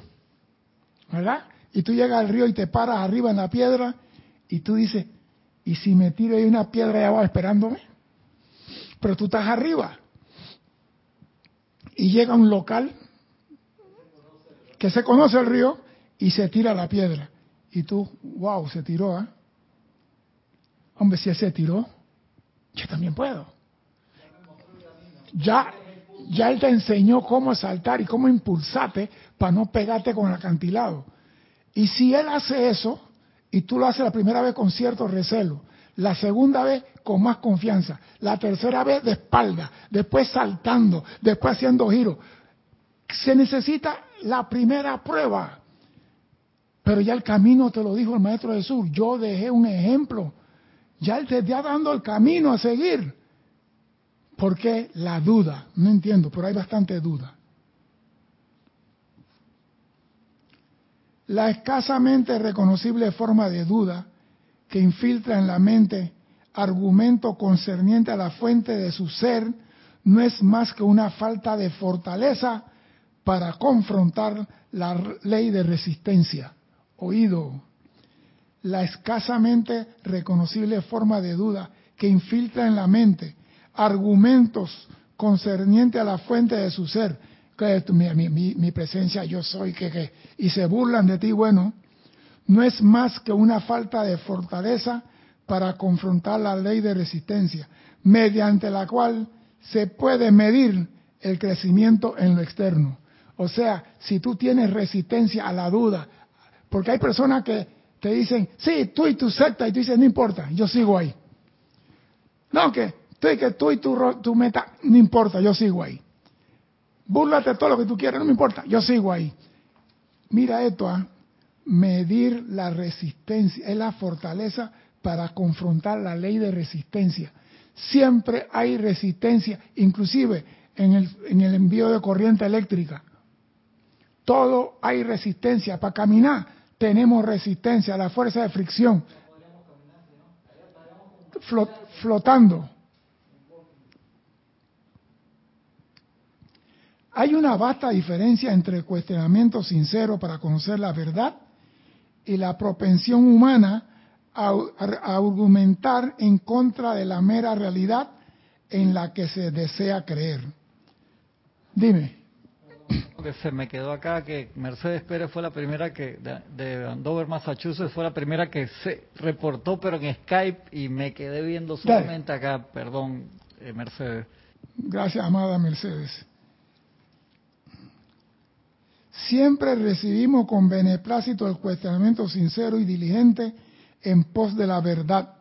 ¿verdad? Y tú llegas al río y te paras arriba en la piedra y tú dices, ¿y si me tiro ahí una piedra allá abajo esperándome? Pero tú estás arriba y llega a un local que se conoce el río y se tira la piedra. Y tú, wow, se tiró, ¿eh? Hombre, si él se tiró, yo también puedo. Ya, ya él te enseñó cómo saltar y cómo impulsarte para no pegarte con el acantilado. Y si él hace eso, y tú lo haces la primera vez con cierto recelo, la segunda vez con más confianza, la tercera vez de espalda, después saltando, después haciendo giros. Se necesita la primera prueba. Pero ya el camino te lo dijo el Maestro Jesús. Yo dejé un ejemplo. Ya él te está dando el camino a seguir. ¿Por qué la duda? No entiendo, pero hay bastante duda. La escasamente reconocible forma de duda que infiltra en la mente argumento concerniente a la fuente de su ser no es más que una falta de fortaleza para confrontar la ley de resistencia. Oído, la escasamente reconocible forma de duda que infiltra en la mente argumentos concernientes a la fuente de su ser, que mi, mi, presencia yo soy, que, que, y se burlan de ti, bueno, no es más que una falta de fortaleza para confrontar la ley de resistencia, mediante la cual se puede medir el crecimiento en lo externo. O sea, si tú tienes resistencia a la duda, porque hay personas que te dicen, sí, tú y tu secta, y tú dices, no importa, yo sigo ahí. No, que tú que tú, y tu, meta, no importa, yo sigo ahí. Búrlate todo lo que tú quieras, no me importa, yo sigo ahí. Mira esto, ¿ah? Medir la resistencia, es la fortaleza para confrontar la ley de resistencia. Siempre hay resistencia, inclusive en el, en el envío de corriente eléctrica. Todo hay resistencia. Para caminar tenemos resistencia, la fuerza de fricción. flotando. Hay una vasta diferencia entre el cuestionamiento sincero para conocer la verdad y la propensión humana a, argumentar en contra de la mera realidad en la que se desea creer. Dime. Que se me quedó acá que Mercedes Pérez fue la primera que, de, Andover, Massachusetts, fue la primera que se reportó, pero en Skype, y me quedé viendo solamente acá. Perdón, eh, Mercedes. Gracias, amada Mercedes. Siempre recibimos con beneplácito el cuestionamiento sincero y diligente en pos de la verdad.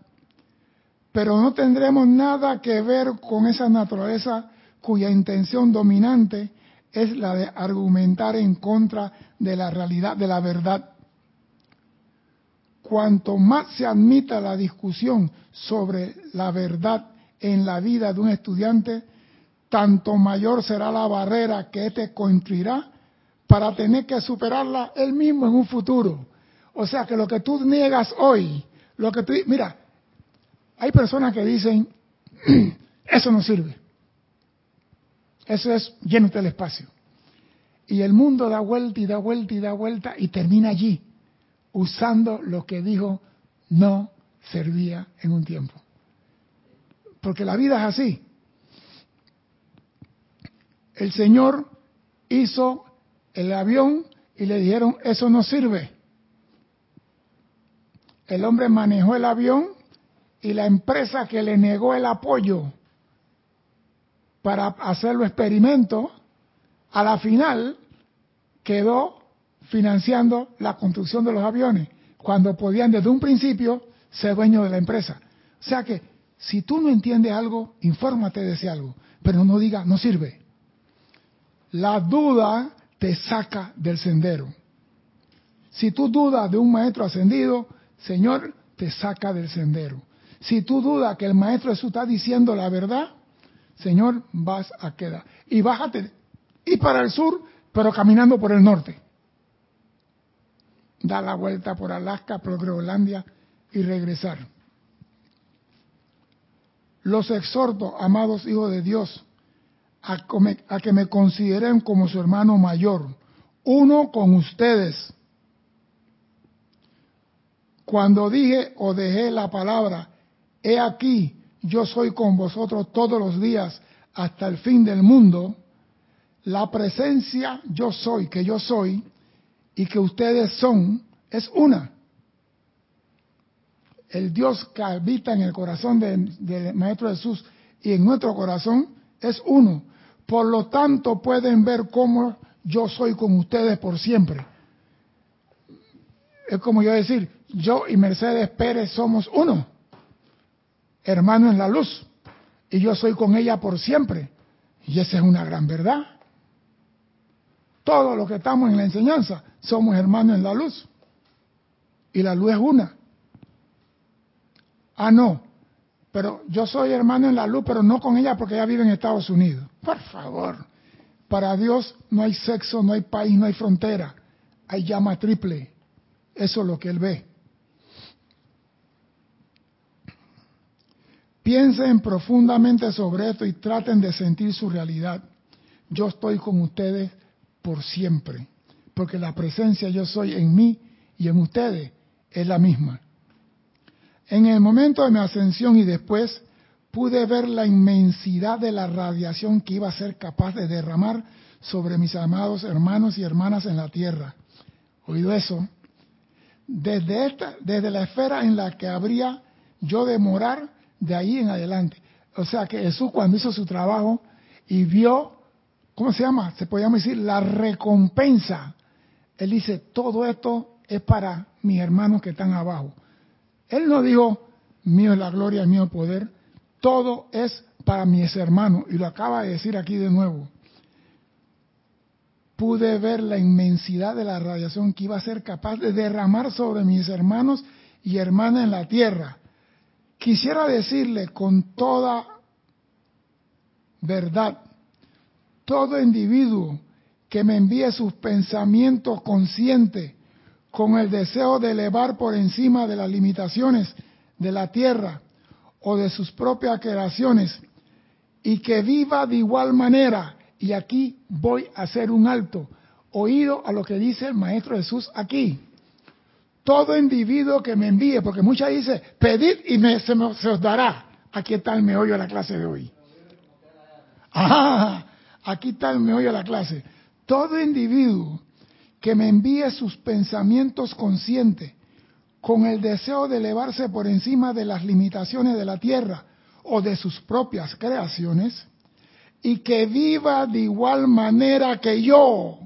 Pero no tendremos nada que ver con esa naturaleza cuya intención dominante es la de argumentar en contra de la realidad, de la verdad. Cuanto más se admita la discusión sobre la verdad en la vida de un estudiante, tanto mayor será la barrera que éste construirá para tener que superarla él mismo en un futuro. O sea que lo que tú niegas hoy, lo que tú, mira, hay personas que dicen, eso no sirve. Eso es llénate el espacio. Y el mundo da vuelta y da vuelta y da vuelta y termina allí, usando lo que dijo no servía en un tiempo. Porque la vida es así. El Señor hizo el avión y le dijeron, eso no sirve. El hombre manejó el avión y la empresa que le negó el apoyo para hacer los experimentos, a la final quedó financiando la construcción de los aviones, cuando podían desde un principio ser dueños de la empresa. O sea que si tú no entiendes algo, infórmate de ese algo, pero no diga, no sirve. La duda te saca del sendero. Si tú dudas de un maestro ascendido, Señor, te saca del sendero. Si tú dudas que el maestro Jesús está diciendo la verdad, Señor, vas a quedar. Y bájate, y para el sur, pero caminando por el norte. Da la vuelta por Alaska, por Groenlandia y regresar. Los exhorto, amados hijos de Dios, a, que me consideren como su hermano mayor, uno con ustedes. Cuando dije o dejé la palabra, he aquí, yo soy con vosotros todos los días hasta el fin del mundo, la presencia yo soy, que yo soy, y que ustedes son, es una. El Dios que habita en el corazón del Maestro Jesús y en nuestro corazón es uno. Por lo tanto, pueden ver cómo yo soy con ustedes por siempre. Es como yo decir, yo y Mercedes Pérez somos uno, hermano en la luz, y yo soy con ella por siempre. Y esa es una gran verdad. Todos los que estamos en la enseñanza somos hermanos en la luz. Y la luz es una. Ah, no, pero yo soy hermano en la luz, pero no con ella porque ella vive en Estados Unidos. Por favor, para Dios no hay sexo, no hay país, no hay frontera. Hay llama triple. Eso es lo que Él ve. Piensen profundamente sobre esto y traten de sentir su realidad. Yo estoy con ustedes por siempre, porque la presencia yo soy en mí y en ustedes es la misma. En el momento de mi ascensión y después, pude ver la inmensidad de la radiación que iba a ser capaz de derramar sobre mis amados hermanos y hermanas en la tierra. ¿Oído eso? Desde, esta, desde la esfera en la que habría yo de morar de ahí en adelante. O sea que Jesús cuando hizo su trabajo y vio, ¿cómo se llama? Se podría decir la recompensa. Él dice, todo esto es para mis hermanos que están abajo. Él no dijo, mío es la gloria, mío el poder. Todo es para mis hermanos. Y lo acaba de decir aquí de nuevo pude ver la inmensidad de la radiación que iba a ser capaz de derramar sobre mis hermanos y hermanas en la tierra. Quisiera decirle con toda verdad, todo individuo que me envíe sus pensamientos conscientes con el deseo de elevar por encima de las limitaciones de la tierra o de sus propias creaciones y que viva de igual manera y aquí voy a hacer un alto, oído a lo que dice el Maestro Jesús aquí. Todo individuo que me envíe, porque muchas dice, pedid y se, os dará. Aquí está el meollo de la clase de hoy. Ah, aquí está el meollo de la clase. Todo individuo que me envíe sus pensamientos conscientes con el deseo de elevarse por encima de las limitaciones de la tierra o de sus propias creaciones, y que viva de igual manera que yo,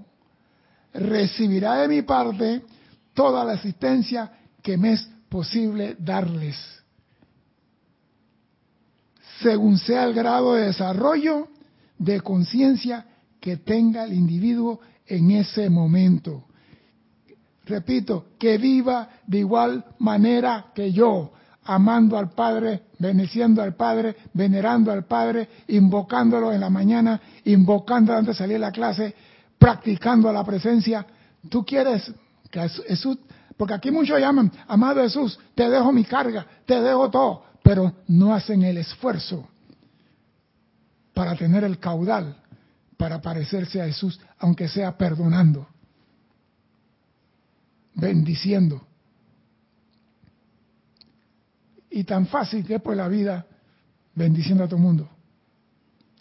recibirá de mi parte toda la asistencia que me es posible darles. Según sea el grado de desarrollo de conciencia que tenga el individuo en ese momento. Repito, que viva de igual manera que yo, amando al Padre, bendiciendo al Padre, venerando al Padre, invocándolo en la mañana, invocándolo antes de salir de la clase, practicando la presencia. Tú quieres que Jesús, porque aquí muchos llaman, amado Jesús, te dejo mi carga, te dejo todo, pero no hacen el esfuerzo para tener el caudal, para parecerse a Jesús, aunque sea perdonando, bendiciendo y tan fácil que es por la vida bendiciendo a todo el mundo,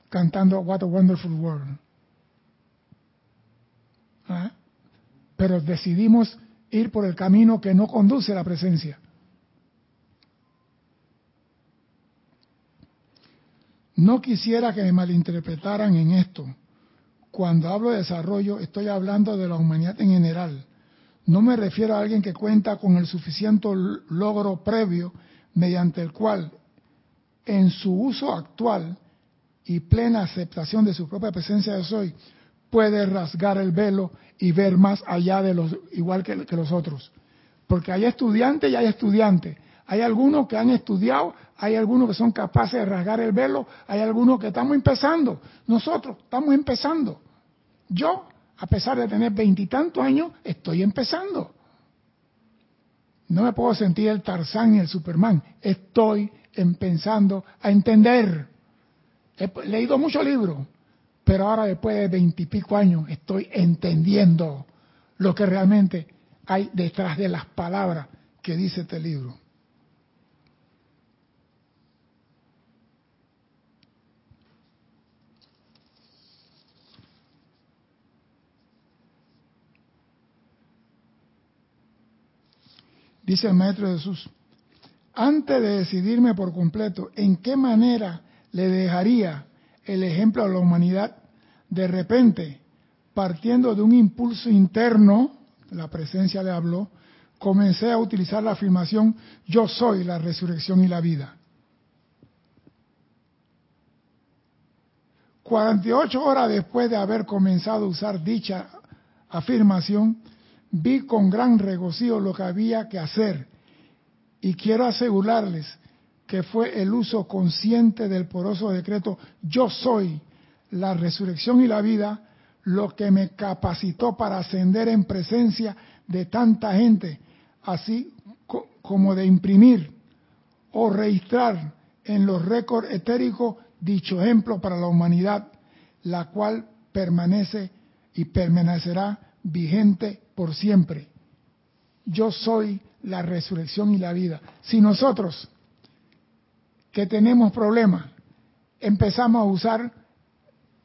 cantando What a Wonderful World. ¿Ah? Pero decidimos ir por el camino que no conduce a la presencia. No quisiera que me malinterpretaran en esto. Cuando hablo de desarrollo, estoy hablando de la humanidad en general. No me refiero a alguien que cuenta con el suficiente logro previo mediante el cual en su uso actual y plena aceptación de su propia presencia de soy, puede rasgar el velo y ver más allá de los, igual que, los otros. Porque hay estudiantes y hay estudiantes. Hay algunos que han estudiado, hay algunos que son capaces de rasgar el velo, hay algunos que estamos empezando. Nosotros estamos empezando. Yo, a pesar de tener veintitantos años, estoy empezando. No me puedo sentir el Tarzán y el Superman. Estoy empezando a entender. He leído muchos libros, pero ahora después de veintipico años estoy entendiendo lo que realmente hay detrás de las palabras que dice este libro. Dice el Maestro Jesús, antes de decidirme por completo en qué manera le dejaría el ejemplo a la humanidad, de repente, partiendo de un impulso interno, la presencia le habló, comencé a utilizar la afirmación yo soy la resurrección y la vida. 48 horas después de haber comenzado a usar dicha afirmación, vi con gran regocijo lo que había que hacer y quiero asegurarles que fue el uso consciente del poroso decreto yo soy la resurrección y la vida lo que me capacitó para ascender en presencia de tanta gente, así como de imprimir o registrar en los récords etéricos dicho ejemplo para la humanidad, la cual permanece y permanecerá vigente por siempre. Yo soy la resurrección y la vida. Si nosotros que tenemos problemas, empezamos a usar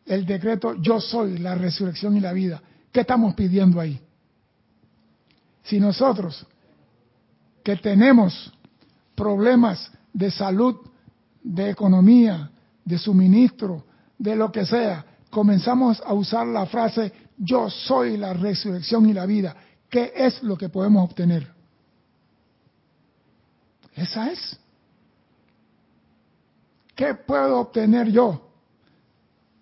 el decreto yo soy la resurrección y la vida. ¿Qué estamos pidiendo ahí? Si nosotros que tenemos problemas de salud, de economía, de suministro, de lo que sea, comenzamos a usar la frase yo soy la resurrección y la vida, ¿qué es lo que podemos obtener? Esa es. ¿Qué puedo obtener yo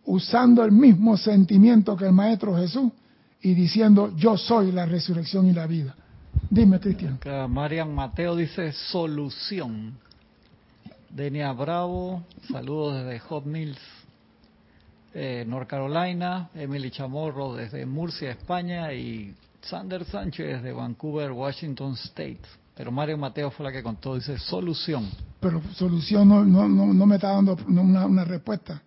usando el mismo sentimiento que el Maestro Jesús y diciendo yo soy la resurrección y la vida? Dime, Cristian. Marian Mateo dice solución. Denia Bravo, saludos desde Hot Mills, eh, North Carolina. Emily Chamorro desde Murcia, España. Y Sander Sánchez de Vancouver, Washington State. Pero Mario Mateo fue la que contó, dice solución. Pero solución no, no, no, me está dando una, una, respuesta.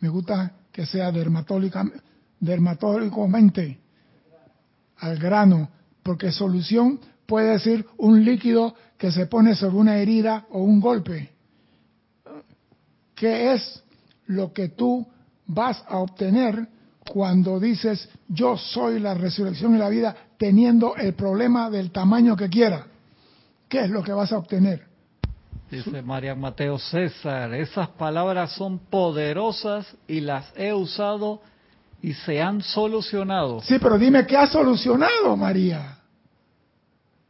Me gusta que sea dermatológicamente al grano, porque solución puede decir un líquido que se pone sobre una herida o un golpe. ¿Qué es lo que tú vas a obtener cuando dices yo soy la resurrección y la vida teniendo el problema del tamaño que quiera? ¿Qué es lo que vas a obtener? Dice María Mateo César, esas palabras son poderosas y las he usado y se han solucionado. Sí, pero dime qué ha solucionado, María.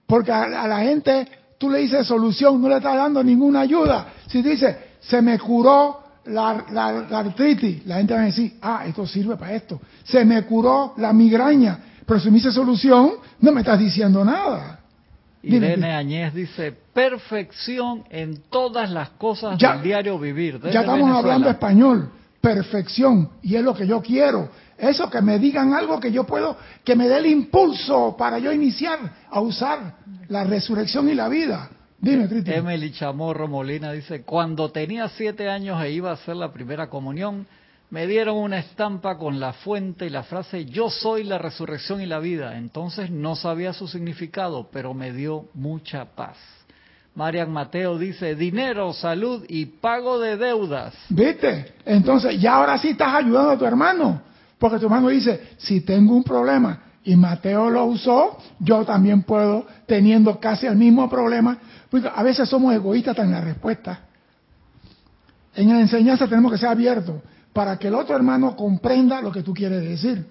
Porque a, la gente tú le dices solución, no le estás dando ninguna ayuda. Si dice, se me curó la, la, artritis, la gente va a decir, ah, esto sirve para esto. Se me curó la migraña, pero si me dice solución, no me estás diciendo nada. Irene Añez dice, perfección en todas las cosas del diario vivir. Ya estamos hablando español, perfección, y es lo que yo quiero. Eso, que me digan algo que yo puedo, que me dé el impulso para yo iniciar a usar la resurrección y la vida. Dime, Cristian. Emily Chamorro Molina dice, cuando tenía siete años e iba a hacer la primera comunión, me dieron una estampa con la fuente y la frase yo soy la resurrección y la vida. Entonces no sabía su significado, pero me dio mucha paz. Marian Mateo dice, dinero, salud y pago de deudas. ¿Viste? Entonces ya ahora sí estás ayudando a tu hermano. Porque tu hermano dice, si tengo un problema y Mateo lo usó, yo también puedo, teniendo casi el mismo problema. Porque a veces somos egoístas en la respuesta. En la enseñanza tenemos que ser abiertos para que el otro hermano comprenda lo que tú quieres decir.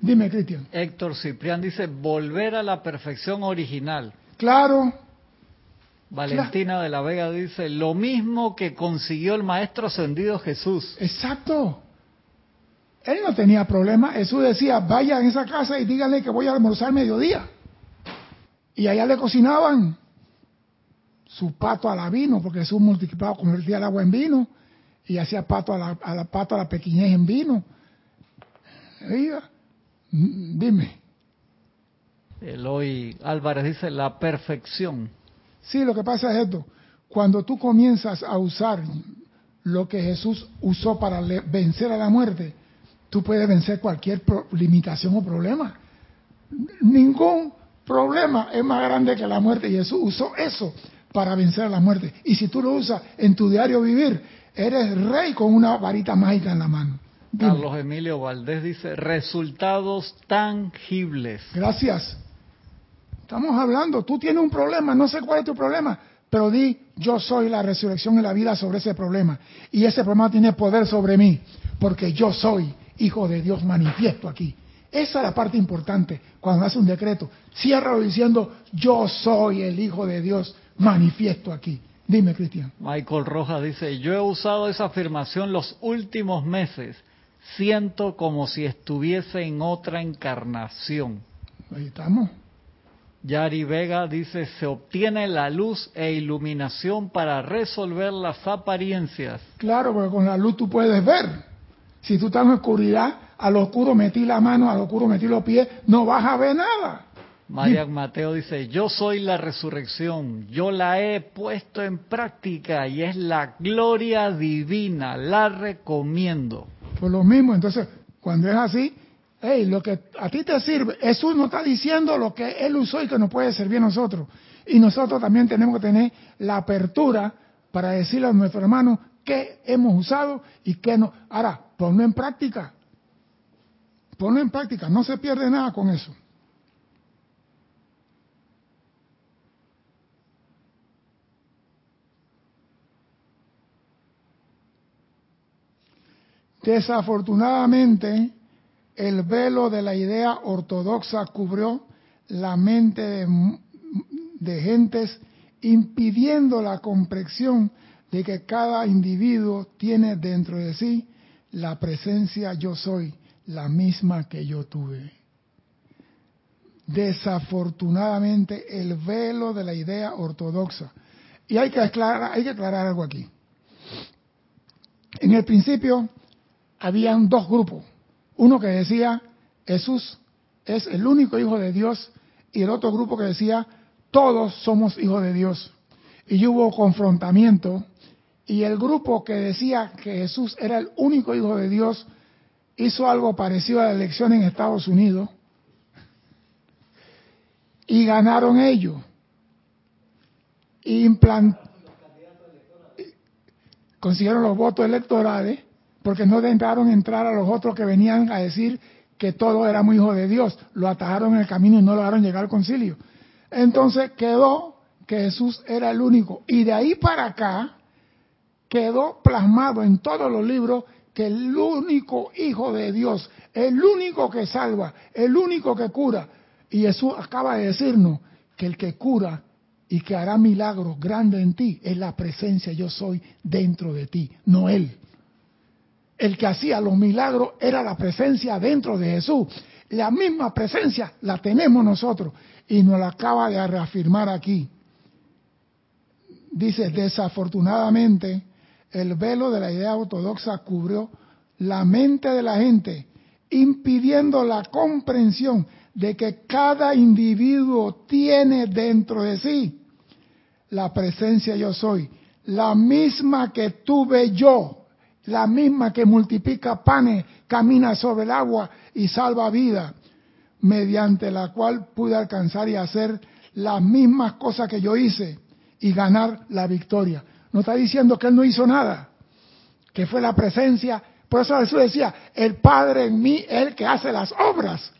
Dime, Cristian. Héctor Ciprián dice, volver a la perfección original. Claro. Valentina de la Vega dice, lo mismo que consiguió el Maestro Ascendido Jesús. Exacto. Él no tenía problema. Jesús decía, vaya a esa casa y díganle que voy a almorzar mediodía. Y allá le cocinaban su pato a la vino, porque Jesús multiplicaba, convertía el agua en vino y hacía pato a la, a la pato a la pequeñez en vino. dime. Eloy Álvarez dice la perfección. Sí, lo que pasa es esto. Cuando tú comienzas a usar lo que Jesús usó para vencer a la muerte, tú puedes vencer cualquier limitación o problema. Ningún problema es más grande que la muerte y Jesús usó eso para vencer a la muerte. Y si tú lo usas en tu diario vivir, Eres rey con una varita mágica en la mano. Carlos Emilio Valdés dice, resultados tangibles. Gracias. Estamos hablando, tú tienes un problema, no sé cuál es tu problema, pero di, yo soy la resurrección y la vida sobre ese problema. Y ese problema tiene poder sobre mí, porque yo soy hijo de Dios manifiesto aquí. Esa es la parte importante cuando hace un decreto. Cierra diciendo, yo soy el hijo de Dios manifiesto aquí. Dime, Cristian. Michael Rojas dice, yo he usado esa afirmación los últimos meses. Siento como si estuviese en otra encarnación. Ahí estamos. Yari Vega dice, se obtiene la luz e iluminación para resolver las apariencias. Claro, porque con la luz tú puedes ver. Si tú estás en oscuridad, al oscuro metí la mano, al oscuro metí los pies, no vas a ver nada. María Mateo dice, yo soy la resurrección, yo la he puesto en práctica y es la gloria divina, la recomiendo. Pues lo mismo, entonces, cuando es así, hey, lo que a ti te sirve, Jesús no está diciendo lo que Él usó y que nos puede servir a nosotros. Y nosotros también tenemos que tener la apertura para decirle a nuestros hermanos qué hemos usado y qué no. Ahora, ponlo en práctica. Ponlo en práctica, no se pierde nada con eso. Desafortunadamente, el velo de la idea ortodoxa cubrió la mente de, de, gentes impidiendo la comprensión de que cada individuo tiene dentro de sí la presencia yo soy, la misma que yo tuve. Desafortunadamente, el velo de la idea ortodoxa. Y hay que aclarar, hay que aclarar algo aquí. En el principio, habían dos grupos. Uno que decía, Jesús es el único hijo de Dios, y el otro grupo que decía, todos somos hijos de Dios. Y hubo confrontamiento, y el grupo que decía que Jesús era el único hijo de Dios hizo algo parecido a la elección en Estados Unidos, y ganaron ellos. Y consiguieron los votos electorales porque no dejaron entrar a los otros que venían a decir que todo era muy hijo de Dios. Lo atajaron en el camino y no lograron llegar al concilio. Entonces quedó que Jesús era el único. Y de ahí para acá quedó plasmado en todos los libros que el único hijo de Dios, el único que salva, el único que cura. Y Jesús acaba de decirnos que el que cura y que hará milagros grandes en ti es la presencia yo soy dentro de ti, no él el que hacía los milagros era la presencia dentro de Jesús. La misma presencia la tenemos nosotros y nos la acaba de reafirmar aquí. Dice, desafortunadamente, el velo de la idea ortodoxa cubrió la mente de la gente, impidiendo la comprensión de que cada individuo tiene dentro de sí la presencia yo soy, la misma que tuve yo la misma que multiplica panes, camina sobre el agua y salva vida, mediante la cual pude alcanzar y hacer las mismas cosas que yo hice y ganar la victoria. No está diciendo que él no hizo nada, que fue la presencia. Por eso Jesús decía, el Padre en mí el que hace las obras.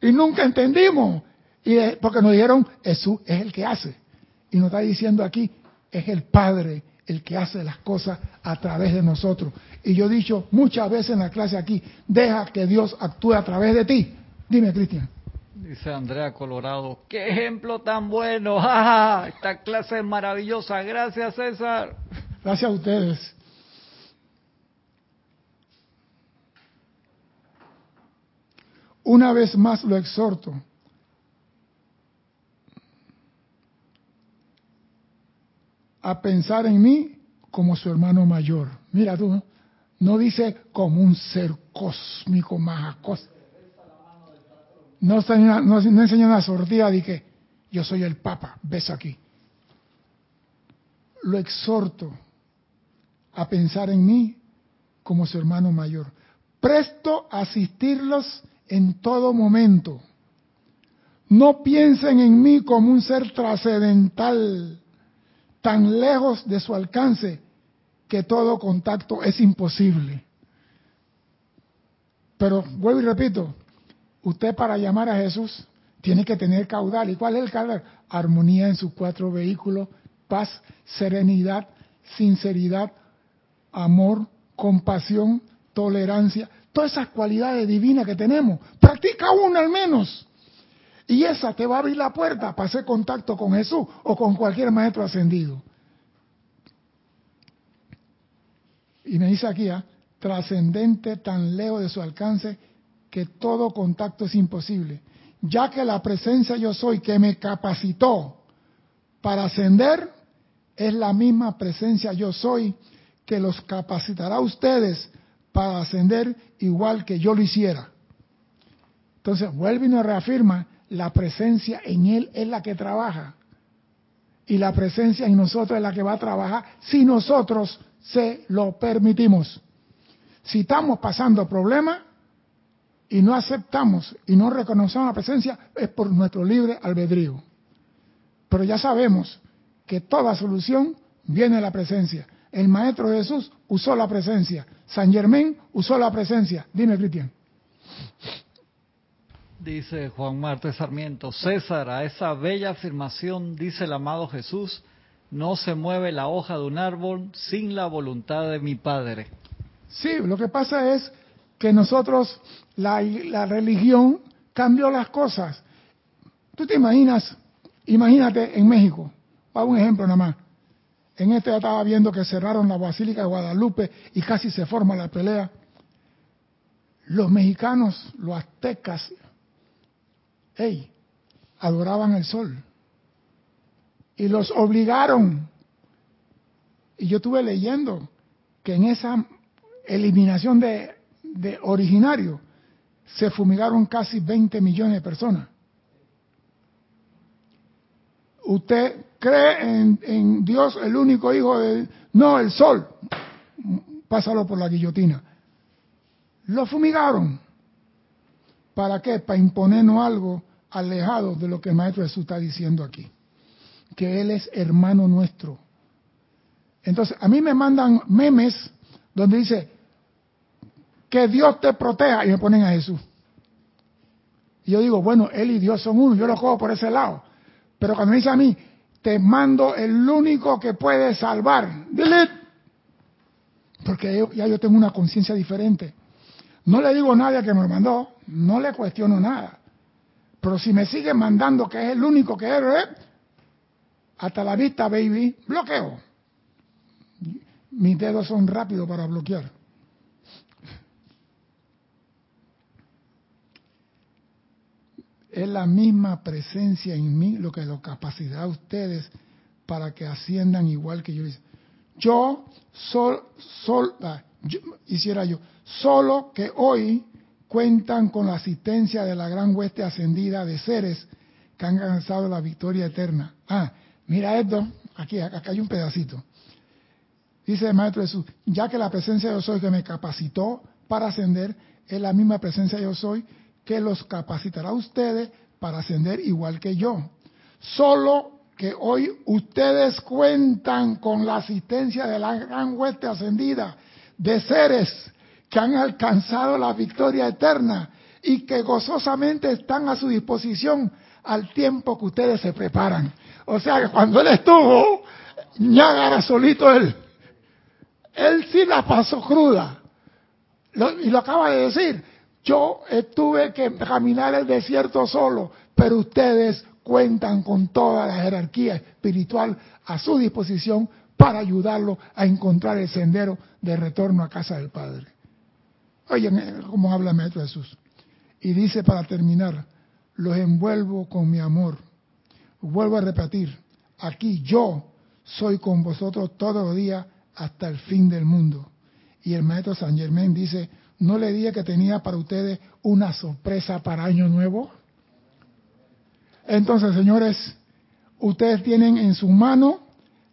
Y nunca entendimos, y porque nos dijeron, Jesús es el que hace. Y nos está diciendo aquí, es el Padre el que hace las cosas a través de nosotros. Y yo he dicho muchas veces en la clase aquí, deja que Dios actúe a través de ti. Dime, Cristian. Dice Andrea Colorado, qué ejemplo tan bueno, ¡Ja, esta clase es maravillosa, gracias César. Gracias a ustedes. Una vez más lo exhorto a pensar en mí como su hermano mayor. Mira tú, no, dice como un ser cósmico más No, no, no enseña una sordía de que yo soy el Papa, ves aquí. Lo exhorto a pensar en mí como su hermano mayor. Presto a asistirlos en todo momento. No piensen en mí como un ser trascendental tan lejos de su alcance que todo contacto es imposible. Pero vuelvo y repito, usted para llamar a Jesús tiene que tener caudal. ¿Y cuál es el caudal? Armonía en sus cuatro vehículos, paz, serenidad, sinceridad, amor, compasión, tolerancia, todas esas cualidades divinas que tenemos. Practica una al menos. Y esa te va a abrir la puerta para hacer contacto con Jesús o con cualquier maestro ascendido. Y me dice aquí, ¿ah? trascendente tan lejos de su alcance que todo contacto es imposible, ya que la presencia yo soy que me capacitó para ascender es la misma presencia yo soy que los capacitará a ustedes para ascender igual que yo lo hiciera. Entonces vuelve y nos reafirma la presencia en Él es la que trabaja. Y la presencia en nosotros es la que va a trabajar si nosotros se lo permitimos. Si estamos pasando problemas y no aceptamos y no reconocemos la presencia, es por nuestro libre albedrío. Pero ya sabemos que toda solución viene la presencia. El Maestro Jesús usó la presencia. San Germán usó la presencia. Dime, Cristian. Dice Juan Marte Sarmiento, César, a esa bella afirmación dice el amado Jesús, no se mueve la hoja de un árbol sin la voluntad de mi Padre. Sí, lo que pasa es que nosotros, la, religión cambió las cosas. Tú te imaginas, imagínate en México, para un ejemplo nada más. En este ya estaba viendo que cerraron la Basílica de Guadalupe y casi se forma la pelea. Los mexicanos, los aztecas, hey, adoraban el sol. Y los obligaron. Y yo estuve leyendo que en esa eliminación de, de originario se fumigaron casi 20 millones de personas. ¿Usted cree en, Dios, el único hijo de... No, el sol. Pásalo por la guillotina. Lo fumigaron. ¿Para qué? Para imponernos algo alejado de lo que el Maestro Jesús está diciendo aquí. Que Él es hermano nuestro. Entonces, a mí me mandan memes donde dice, que Dios te proteja, y me ponen a Jesús. Y yo digo, bueno, Él y Dios son uno, yo lo cojo por ese lado. Pero cuando me dice a mí, te mando el único que puede salvar, delete. Porque ya yo tengo una conciencia diferente. No le digo a nadie que me mandó, no le cuestiono nada. Pero si me sigue mandando que es el único que es, hasta la vista, baby, bloqueo. Mis dedos son rápidos para bloquear. Es la misma presencia en mí lo que lo capacidad a ustedes para que asciendan igual que yo. Yo, sol, sol, ah, hiciera yo, solo que hoy cuentan con la asistencia de la gran hueste ascendida de seres que han alcanzado la victoria eterna. Ah, mira esto, aquí, acá hay un pedacito. Dice el Maestro Jesús, ya que la presencia de yo soy que me capacitó para ascender, es la misma presencia de yo soy que los capacitará a ustedes para ascender igual que yo. Solo que hoy ustedes cuentan con la asistencia de la gran hueste ascendida de seres que han alcanzado la victoria eterna y que gozosamente están a su disposición al tiempo que ustedes se preparan. O sea que cuando él estuvo, ñágara solito él. Él sí la pasó cruda. y lo acaba de decir. Yo tuve que caminar el desierto solo, pero ustedes cuentan con toda la jerarquía espiritual a su disposición para ayudarlo a encontrar el sendero de retorno a casa del Padre. Oigan eh, cómo habla el Maestro Jesús. Y dice para terminar, los envuelvo con mi amor. Vuelvo a repetir, aquí yo soy con vosotros todos los días hasta el fin del mundo. Y el Maestro San Germán dice, ¿no le dije que tenía para ustedes una sorpresa para Año Nuevo? Entonces, señores, ustedes tienen en su mano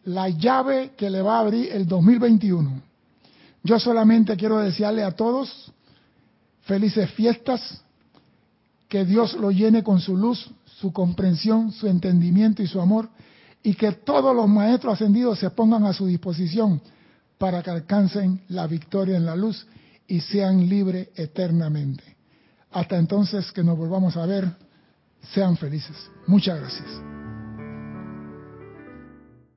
la llave que le va a abrir el 2021. Yo solamente quiero desearle a todos felices fiestas, que Dios lo llene con su luz, su comprensión, su entendimiento y su amor, y que todos los maestros ascendidos se pongan a su disposición para que alcancen la victoria en la luz y sean libres eternamente. Hasta entonces que nos volvamos a ver, sean felices. Muchas gracias.